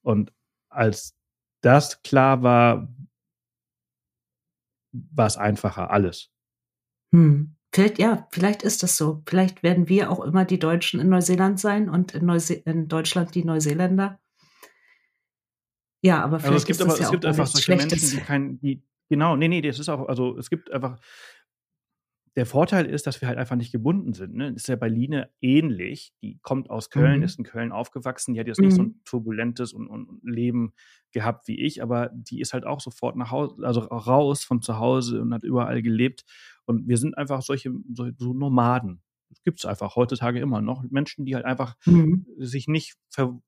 Und als das klar war, war es einfacher, alles. Hm. Vielleicht, ja, vielleicht ist das so. Vielleicht werden wir auch immer die Deutschen in Neuseeland sein und in, Neuse in Deutschland die Neuseeländer. Ja, aber vielleicht also es gibt ist aber, das ja es gibt einfach solche Schlechtes. Menschen, die kein, die, genau, nee, nee, das ist auch, also es gibt einfach, der Vorteil ist, dass wir halt einfach nicht gebunden sind. Ne? Das ist ja bei Line ähnlich. Die kommt aus Köln, Mhm. ist in Köln aufgewachsen. Die hat jetzt nicht so Mhm. ein turbulentes und, und Leben gehabt wie ich, aber die ist halt auch sofort nach Hause, also raus von zu Hause und hat überall gelebt. Und wir sind einfach solche so, so Nomaden. Das gibt es einfach heutzutage immer noch. Menschen, die halt einfach Mhm. sich nicht,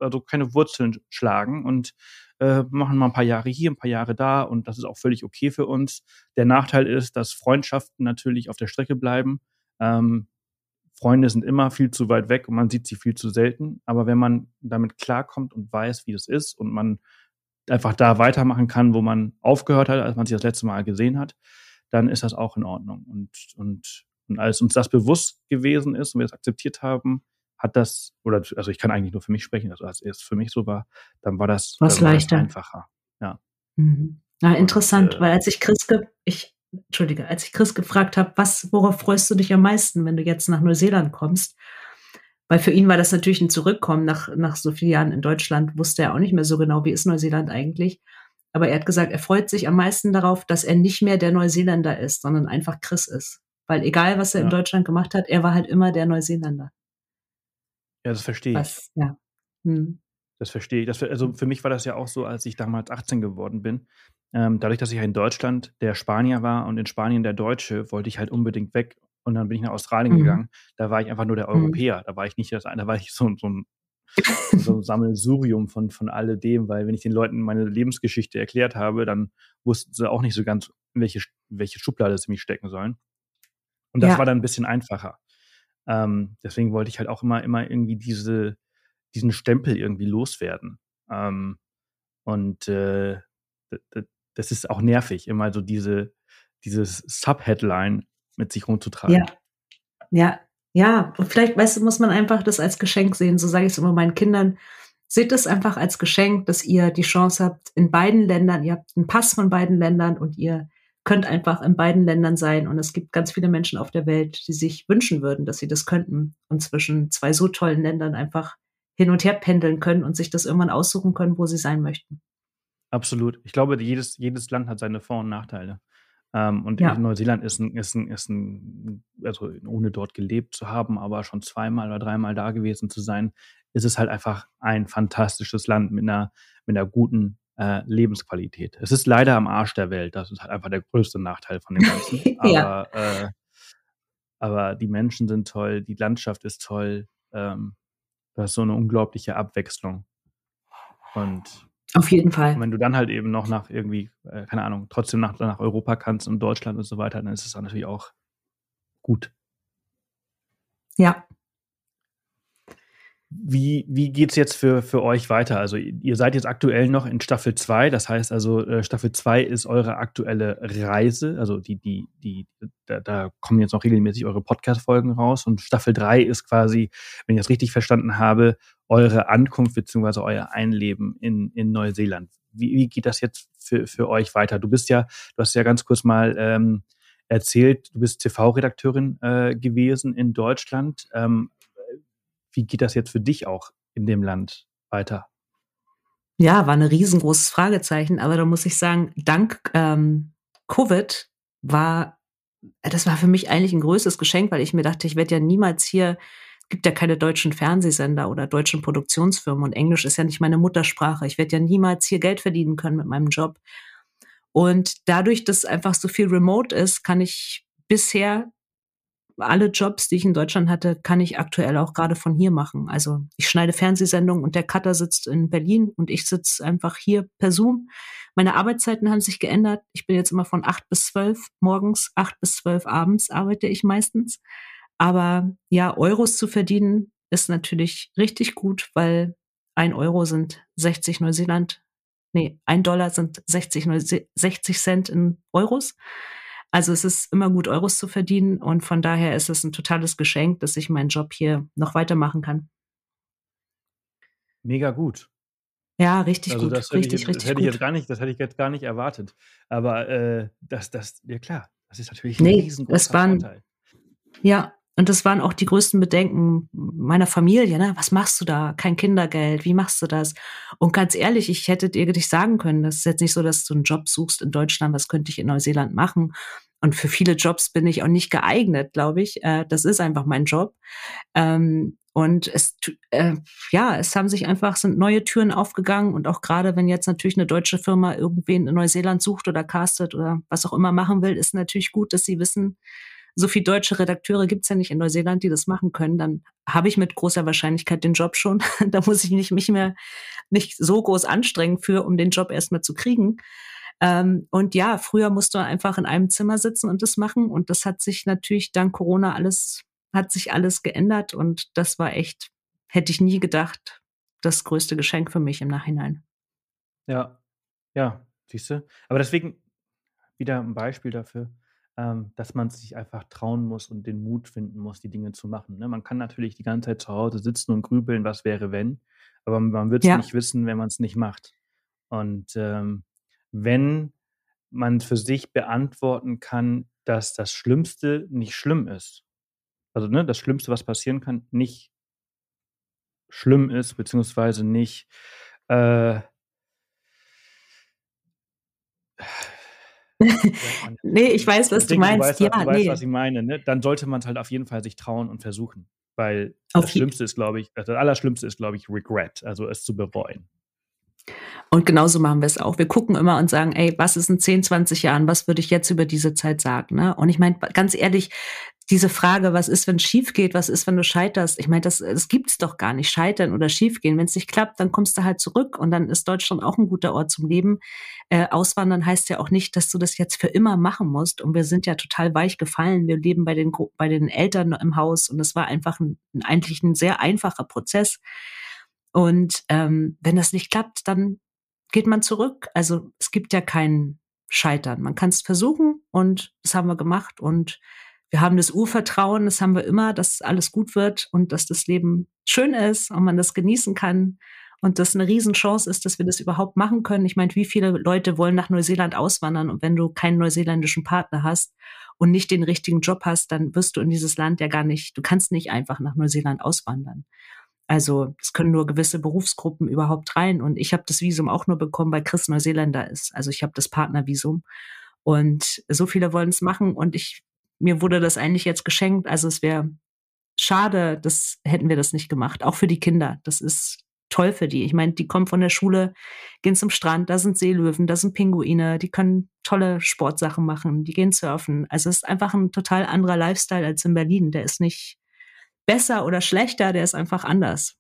also keine Wurzeln schlagen und äh, machen mal ein paar Jahre hier, ein paar Jahre da und das ist auch völlig okay für uns. Der Nachteil ist, dass Freundschaften natürlich auf der Strecke bleiben. Ähm, Freunde sind immer viel zu weit weg und man sieht sie viel zu selten. Aber wenn man damit klarkommt und weiß, wie das ist und man einfach da weitermachen kann, wo man aufgehört hat, als man sich das letzte Mal gesehen hat, dann ist das auch in Ordnung. Und, und, und als uns das bewusst gewesen ist und wir das akzeptiert haben, hat das, oder also ich kann eigentlich nur für mich sprechen, also als es für mich so war, dann war das, Was war das leichter. einfacher. Mhm. Na, interessant, äh, weil als ich Chris, ich, Entschuldige, als ich Chris gefragt habe, was, worauf freust du dich am meisten, wenn du jetzt nach Neuseeland kommst? Weil für ihn war das natürlich ein Zurückkommen nach, nach so vielen Jahren in Deutschland, wusste er auch nicht mehr so genau, wie ist Neuseeland eigentlich. Aber er hat gesagt, er freut sich am meisten darauf, dass er nicht mehr der Neuseeländer ist, sondern einfach Chris ist. Weil egal, was er in Ja. Deutschland gemacht hat, er war halt immer der Neuseeländer. Ja, das verstehe ich. Was, ja. Hm. Das verstehe ich. Das, also für mich war das ja auch so, als ich damals 18 geworden bin. Ähm, dadurch, dass ich in Deutschland der Spanier war und in Spanien der Deutsche, wollte ich halt unbedingt weg. Und dann bin ich nach Australien Mhm. gegangen. Da war ich einfach nur der Mhm. Europäer. Da war ich nicht das, da war ich so, so ein so ein Sammelsurium von, von alledem, weil wenn ich den Leuten meine Lebensgeschichte erklärt habe, dann wussten sie auch nicht so ganz, in welche, welche Schublade sie mich stecken sollen. Und das Ja. war dann ein bisschen einfacher. Ähm, deswegen wollte ich halt auch immer, immer irgendwie diese, diesen Stempel irgendwie loswerden. Ähm, und äh, das ist auch nervig, immer so diese, dieses Subheadline mit sich rumzutragen. Ja. Ja, ja. Und vielleicht, weißt du, muss man einfach das als Geschenk sehen. So sage ich es immer meinen Kindern. Seht es einfach als Geschenk, dass ihr die Chance habt, in beiden Ländern, ihr habt einen Pass von beiden Ländern und ihr könnt einfach in beiden Ländern sein. Und es gibt ganz viele Menschen auf der Welt, die sich wünschen würden, dass sie das könnten und zwischen zwei so tollen Ländern einfach hin und her pendeln können und sich das irgendwann aussuchen können, wo sie sein möchten. Absolut. Ich glaube, jedes, jedes Land hat seine Vor- und Nachteile. Ähm, und Ja. Neuseeland ist ein, ist ein, ist ein, also ohne dort gelebt zu haben, aber schon zweimal oder dreimal da gewesen zu sein, ist es halt einfach ein fantastisches Land mit einer, mit einer guten äh, Lebensqualität. Es ist leider am Arsch der Welt. Das ist halt einfach der größte Nachteil von dem Ganzen. Ja. Aber, äh, aber die Menschen sind toll, die Landschaft ist toll. Ähm, das ist so eine unglaubliche Abwechslung. Und Auf jeden Fall. und wenn du dann halt eben noch nach irgendwie, äh, keine Ahnung, trotzdem nach, nach Europa kannst und Deutschland und so weiter, dann ist es natürlich auch gut. Ja. Wie, wie geht's jetzt für, für euch weiter? Also ihr seid jetzt aktuell noch in Staffel 2, das heißt also, äh, Staffel 2 ist eure aktuelle Reise, also die, die, die, da, da kommen jetzt noch regelmäßig eure Podcast-Folgen raus und Staffel 3 ist quasi, wenn ich das richtig verstanden habe, eure Ankunft beziehungsweise euer Einleben in, in Neuseeland. Wie, wie geht das jetzt für, für euch weiter? Du bist ja, du hast ja ganz kurz mal ähm, erzählt, du bist TV-Redakteurin äh, gewesen in Deutschland. Ähm, wie geht das jetzt für dich auch in dem Land weiter? Ja, war ein riesengroßes Fragezeichen, aber da muss ich sagen, dank ähm, Covid war, das war für mich eigentlich ein größtes Geschenk, weil ich mir dachte, ich werde ja niemals hier, gibt ja keine deutschen Fernsehsender oder deutschen Produktionsfirmen und Englisch ist ja nicht meine Muttersprache. Ich werde ja niemals hier Geld verdienen können mit meinem Job. Und dadurch, dass einfach so viel remote ist, kann ich bisher alle Jobs, die ich in Deutschland hatte, kann ich aktuell auch gerade von hier machen. Also ich schneide Fernsehsendungen und der Cutter sitzt in Berlin und ich sitze einfach hier per Zoom. Meine Arbeitszeiten haben sich geändert. Ich bin jetzt immer von acht bis zwölf morgens, acht bis zwölf abends arbeite ich meistens. Aber ja, Euros zu verdienen ist natürlich richtig gut, weil ein Euro sind 60 Neuseeland nee, ein Dollar sind 60, 60 Cent in Euros. Also es ist immer gut, Euros zu verdienen und von daher ist es ein totales Geschenk, dass ich meinen Job hier noch weitermachen kann. Mega gut. Ja, richtig Also gut, das hätte ich richtig, das richtig hätte ich jetzt gut. gar nicht, das hätte ich jetzt gar nicht erwartet. Aber äh, das, das, ja klar, das ist natürlich ein Nee, es riesengroßer waren, Vorteil. ja, und das waren auch die größten Bedenken meiner Familie, ne? Was machst du da? Kein Kindergeld, wie machst du das? Und ganz ehrlich, ich hätte dir nicht sagen können, das ist jetzt nicht so, dass du einen Job suchst in Deutschland, was könnte ich in Neuseeland machen? Und für viele Jobs bin ich auch nicht geeignet, glaube ich. Äh, das ist einfach mein Job. Ähm, und es, äh, ja, es haben sich einfach, sind neue Türen aufgegangen. Und auch gerade, wenn jetzt natürlich eine deutsche Firma irgendwen in Neuseeland sucht oder castet oder was auch immer machen will, ist natürlich gut, dass sie wissen, so viele deutsche Redakteure gibt's ja nicht in Neuseeland, die das machen können. Dann habe ich mit großer Wahrscheinlichkeit den Job schon. da muss ich nicht, mich mehr nicht so groß anstrengen für, um den Job erstmal zu kriegen. Ähm, und ja, früher musst du einfach in einem Zimmer sitzen und das machen. Und das hat sich natürlich dank Corona alles, hat sich alles geändert. Und das war echt, hätte ich nie gedacht, das größte Geschenk für mich im Nachhinein. Ja, ja, siehst du. Aber deswegen wieder ein Beispiel dafür, ähm, dass man sich einfach trauen muss und den Mut finden muss, die Dinge zu machen. Ne? Man kann natürlich die ganze Zeit zu Hause sitzen und grübeln, was wäre, wenn, aber man wird es Ja, nicht wissen, wenn man es nicht macht. Und ähm, wenn man für sich beantworten kann, dass das Schlimmste nicht schlimm ist, also ne, das Schlimmste, was passieren kann, nicht schlimm ist, beziehungsweise nicht äh? nee, ich weiß, was Ich du denke, du meinst. weißt, wa- Ja, du weißt, was nee, ich meine. Ne? Dann sollte man es halt auf jeden Fall sich trauen und versuchen. Weil auf das Schlimmste ist, glaube ich, also das Allerschlimmste ist, glaube ich, Regret, also es zu bereuen. Und genauso machen wir es auch. Wir gucken immer und sagen, ey, was ist in 10, 20 Jahren? Was würde ich jetzt über diese Zeit sagen? Ne? Und ich meine, ganz ehrlich, diese Frage, was ist, wenn es schief geht? Was ist, wenn du scheiterst? Ich meine, das, das gibt's doch gar nicht. Scheitern oder schiefgehen. Wenn es nicht klappt, dann kommst du halt zurück und dann ist Deutschland auch ein guter Ort zum Leben. Äh, auswandern heißt ja auch nicht, dass du das jetzt für immer machen musst. Und wir sind ja total weich gefallen. Wir leben bei den, bei den Eltern im Haus und es war einfach ein, ein, eigentlich ein sehr einfacher Prozess. Und ähm, wenn das nicht klappt, dann geht man zurück. Also es gibt ja kein Scheitern. Man kann es versuchen und das haben wir gemacht und wir haben das Urvertrauen, das haben wir immer, dass alles gut wird und dass das Leben schön ist und man das genießen kann und das eine Riesenchance ist, dass wir das überhaupt machen können. Ich meine, wie viele Leute wollen nach Neuseeland auswandern und wenn du keinen neuseeländischen Partner hast und nicht den richtigen Job hast, dann wirst du in dieses Land ja gar nicht, du kannst nicht einfach nach Neuseeland auswandern. Also es können nur gewisse Berufsgruppen überhaupt rein. Und ich habe das Visum auch nur bekommen, weil Chris Neuseeländer ist. Also ich habe das Partnervisum. Und so viele wollen es machen. Und ich, mir wurde das eigentlich jetzt geschenkt. Also es wäre schade, das hätten wir das nicht gemacht. Auch für die Kinder. Das ist toll für die. Ich meine, die kommen von der Schule, gehen zum Strand, da sind Seelöwen, da sind Pinguine, die können tolle Sportsachen machen, die gehen surfen. Also es ist einfach ein total anderer Lifestyle als in Berlin. Der ist nicht besser oder schlechter, der ist einfach anders.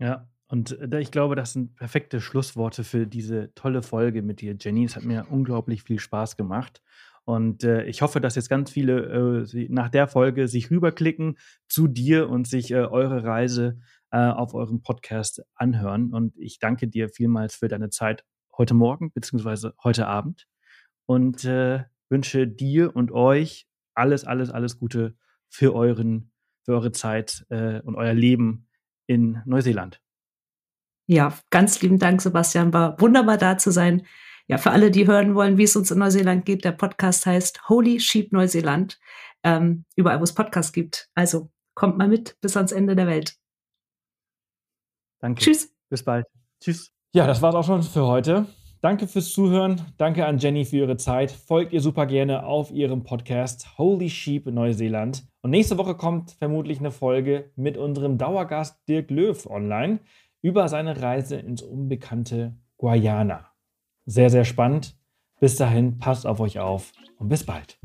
Ja, und äh, ich glaube, das sind perfekte Schlussworte für diese tolle Folge mit dir, Jenny. Es hat mir unglaublich viel Spaß gemacht. Und äh, ich hoffe, dass jetzt ganz viele äh, nach der Folge sich rüberklicken zu dir und sich äh, eure Reise äh, auf eurem Podcast anhören. Und ich danke dir vielmals für deine Zeit heute Morgen beziehungsweise heute Abend und äh, wünsche dir und euch alles, alles, alles Gute für euren, für eure Zeit äh, und euer Leben in Neuseeland. Ja, ganz lieben Dank, Sebastian. War wunderbar da zu sein. Ja, für alle, die hören wollen, wie es uns in Neuseeland geht, der Podcast heißt Holy Sheep Neuseeland. Ähm, überall, wo es Podcasts gibt. Also kommt mal mit bis ans Ende der Welt. Danke. Tschüss. Bis bald. Tschüss. Ja, das war's auch schon für heute. Danke fürs Zuhören. Danke an Jenny für ihre Zeit. Folgt ihr super gerne auf ihrem Podcast Holy Sheep Neuseeland. Und nächste Woche kommt vermutlich eine Folge mit unserem Dauergast Dirk Löw online über seine Reise ins unbekannte Guayana. Sehr, sehr spannend. Bis dahin, passt auf euch auf und bis bald.